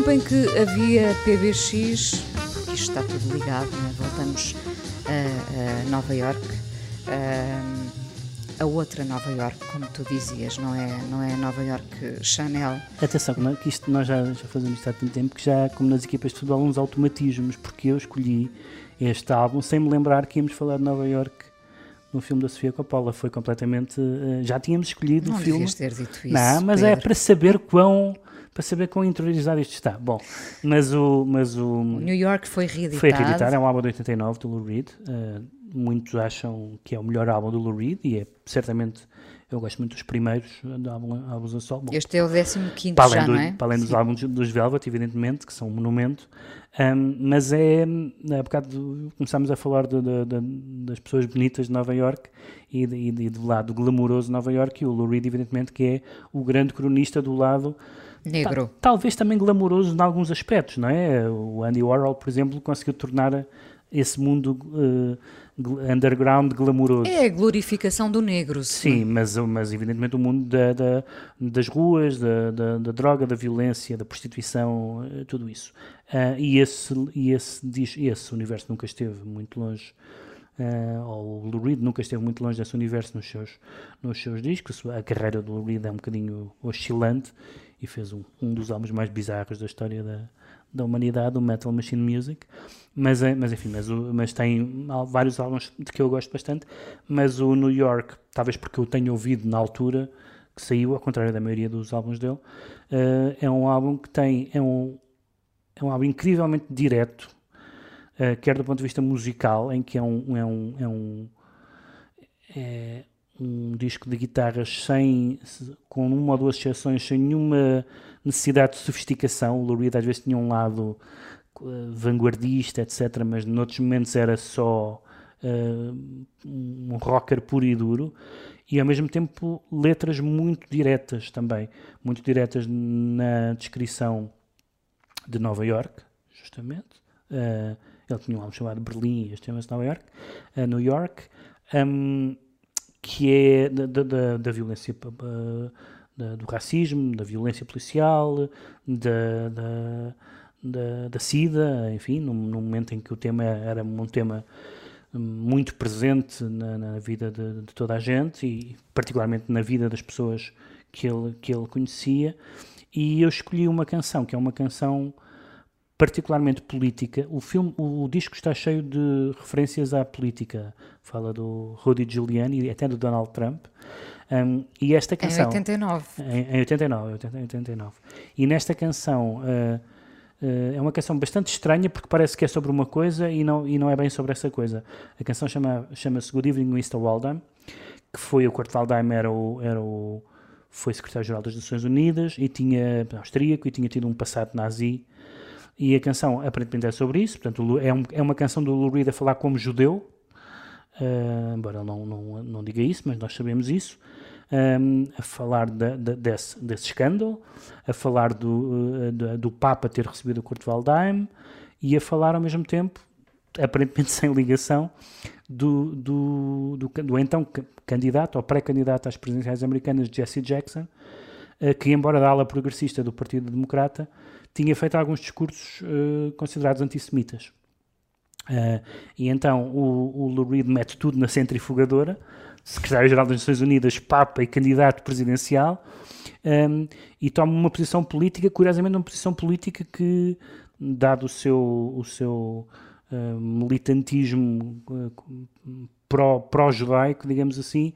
Tempo em que havia PBX, isto está tudo ligado, né? voltamos a, a Nova York, a, a outra Nova York, como tu dizias, não é, não é Nova York Chanel. Atenção, que isto nós já, já fazemos isto há tanto tempo que já, como nas equipas de futebol, uns automatismos, porque eu escolhi este álbum sem me lembrar que íamos falar de Nova York no filme da Sofia Coppola. Foi completamente. eh, já tínhamos escolhido Não o filme. ter dito isso, Não, mas é Pedro. para saber quão. Para saber quão interiorizado isto está. Bom, mas o. Mas o New York foi reeditado. Foi reeditado, é um álbum de 89 do Lou Reed. Uh, muitos acham que é o melhor álbum do Lou Reed e é certamente. Eu gosto muito dos primeiros álbum- álbuns a sol. Bom, Este é o 15 para além, já, do- não é? para além dos Sim. álbuns dos Velvet, evidentemente, que são um monumento. Um, mas é. Há bocado começámos a falar de- de- de- das pessoas bonitas de Nova York e, de- e do lado glamouroso de Nova York, e o Lou Reed, evidentemente, que é o grande cronista do lado Negro. Ta- talvez também glamouroso em alguns aspectos, não é? O Andy Warhol, por exemplo, conseguiu tornar esse mundo gl- underground glamouroso. É a glorificação do negro. Sim, mas, mas evidentemente o mundo da- da- das ruas, da, da- da droga, da violência, da prostituição, eh, tudo isso. Ah, e esse, e esse, diz- esse universo nunca esteve muito longe, ah, ou o Lou Reed nunca esteve muito longe desse universo nos seus, nos seus discos. A carreira do Lou Reed é um bocadinho oscilante e fez um, um dos álbuns mais bizarros da história da, da humanidade, o Metal Machine Music. Mas, é- mas enfim, mas, mas tem vários álbuns de que eu gosto bastante. Mas o New York, talvez porque eu tenho ouvido na altura que saiu, ao contrário da maioria dos álbuns dele, eh, é um álbum que tem. É um, é um álbum incrivelmente direto, eh, quer do ponto de vista musical, em que é um. É um, é um é um disco de guitarras sem, se- com uma ou duas exceções, sem nenhuma necessidade de sofisticação. O Lou às vezes tinha um lado eh, vanguardista, etc., mas noutros momentos era só eh, um rocker puro e duro. E ao mesmo tempo letras muito diretas também, muito diretas na descrição de Nova York, justamente. Eh, ele tinha um álbum chamado Berlim, este chama-se Nova York, New York, hum, que é da, da- da, violência, da- do racismo, da violência policial, da, da, da, da SIDA, enfim, num, num momento em que o tema era um tema muito presente na, na vida de, de toda a gente e particularmente na vida das pessoas que ele, que ele conhecia. E eu escolhi uma canção, que é uma canção particularmente política. O filme, o, disco está cheio de referências à política. Fala do Rudy Giuliani e até do Donald Trump. Um, e esta canção... 89. Em, em 89, 80, 89. E nesta canção... uh, uh, é uma canção bastante estranha porque parece que é sobre uma coisa e não, e não é bem sobre essa coisa. A canção chama- chama-se Good Evening Mr. Waldheim, que foi o Kurt Waldheim era o, era o foi secretário-geral das Nações Unidas e tinha austríaco e tinha tido um passado nazi e a canção aparentemente é sobre isso, portanto é, um- é uma canção do Lou Reed a falar como judeu, ah, embora ele não, não, não diga isso, mas nós sabemos isso, ahm, a falar da- da- desse, desse escândalo, a falar do, ah, do, do Papa ter recebido o Kurt Waldheim e a falar ao mesmo tempo, aparentemente [LAUGHS] sem ligação, do, do, do, do então ca- candidato ou pré-candidato às presidenciais americanas, Jesse Jackson, que, embora da ala progressista do Partido Democrata, tinha feito alguns discursos eh, considerados antissemitas. Eh, e então o, o Lou Reed mete tudo na centrifugadora, secretário-geral das Nações Unidas, Papa e candidato presidencial, ehm, e toma uma posição política, curiosamente uma posição política que, dado o seu, o seu eh, militantismo pró- pró-judaico, digamos assim,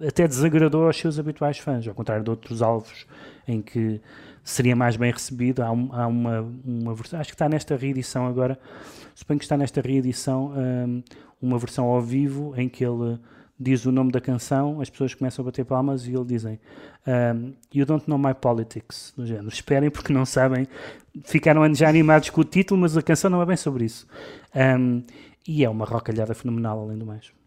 até desagradou aos seus habituais fãs, ao contrário de outros alvos em que seria mais bem recebido. Há, um- há uma, uma versão, acho que está nesta reedição agora, suponho que está nesta reedição hum, uma versão ao vivo em que ele diz o nome da canção, as pessoas começam a bater palmas e ele dizem hum, You don't know my politics, do género. Esperem porque não sabem, ficaram já animados com o título, mas a canção não é bem sobre isso. Hum, e é uma rocalhada fenomenal, além do mais.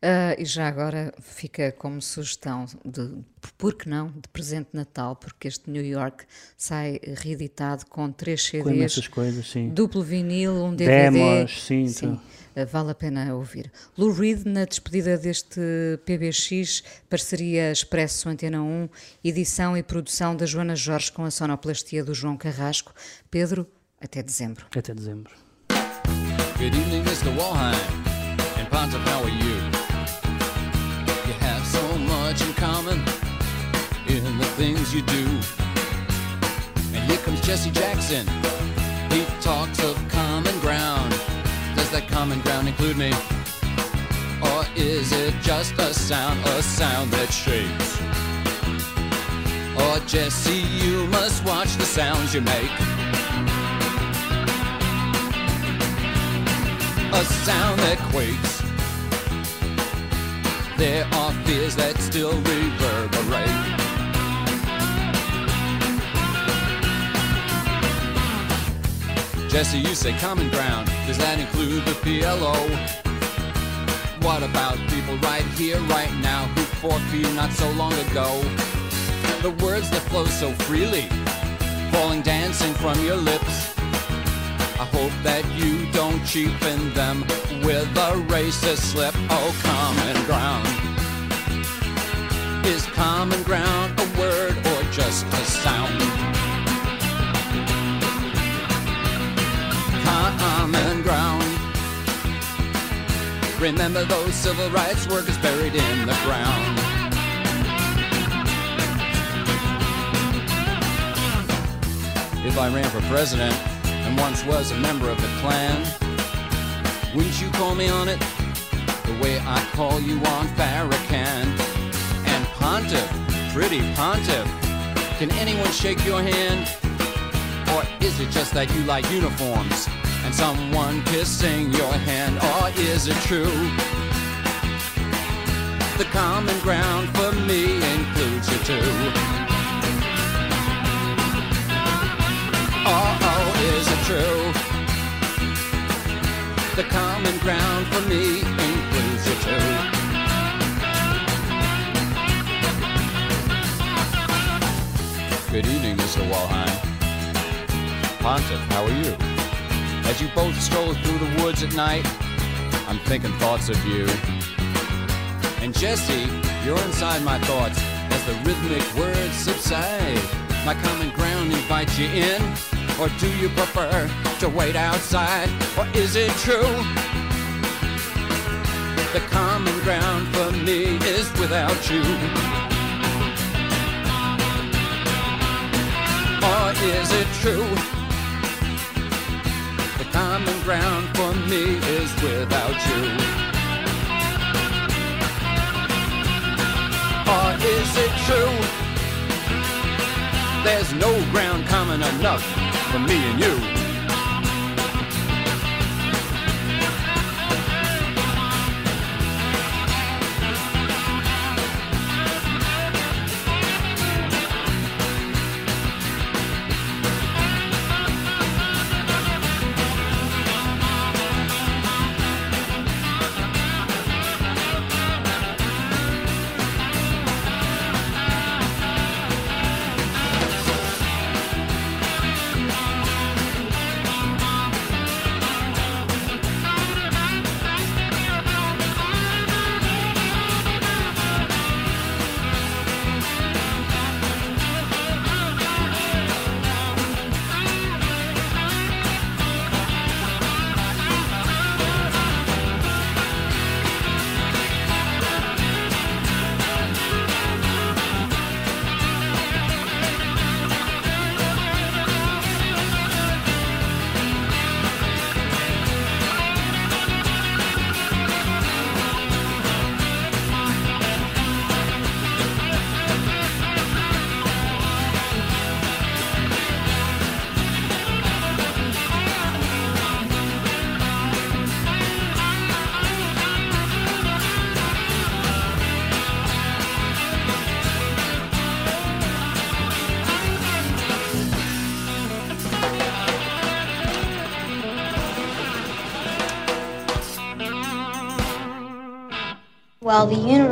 Ah, e já agora fica como sugestão de, por que não, de presente de Natal, porque este New York sai reeditado com três Com CDs, imensas coisas, sim. duplo vinil, um DVD, Demos, sim, então. Uh, vale a pena ouvir. Lou Reed, na despedida deste PBX, parceria Expresso Antena 1, edição e produção da Joana Jorge com a sonoplastia do João Carrasco. Pedro, até dezembro. Até dezembro. Good evening, Mr. Walheim. And Pontiff, how are you? Much in common in the things you do. And here comes Jesse Jackson. He talks of common ground. Does that common ground include me? Or is it just a sound, a sound that shakes? Or Jesse, you must watch the sounds you make. a sound that quakes. There are fears that still reverberate. Jesse, you say common ground. Does that include the PLO? What about people right here, right now, who fought for you not so long ago? The words that flow so freely, falling dancing from your lips. I hope that you don't cheapen them with a racist slip. Oh, common ground. Is common ground a word or just a sound? Common ground. Remember those civil rights workers buried in the ground. If I ran for president, once was a member of the clan. Wouldn't you call me on it the way I call you on Farrakhan? And Pontiff, pretty Pontiff, can anyone shake your hand? Or is it just that you like uniforms and someone kissing your hand? Or is it true? The common ground for me includes you too. Is it true? The common ground for me includes you too. Good evening, Mr. Walheim. Pontiff, how are you? As you both stroll through the woods at night, I'm thinking thoughts of you. And Jesse, you're inside my thoughts as the rhythmic words subside. My common ground invites you in, or do you prefer to wait outside? Or is it true? The common ground for me is without you. Or is it true? The common ground for me is without you. Or is it true? There's no ground common enough for me and you.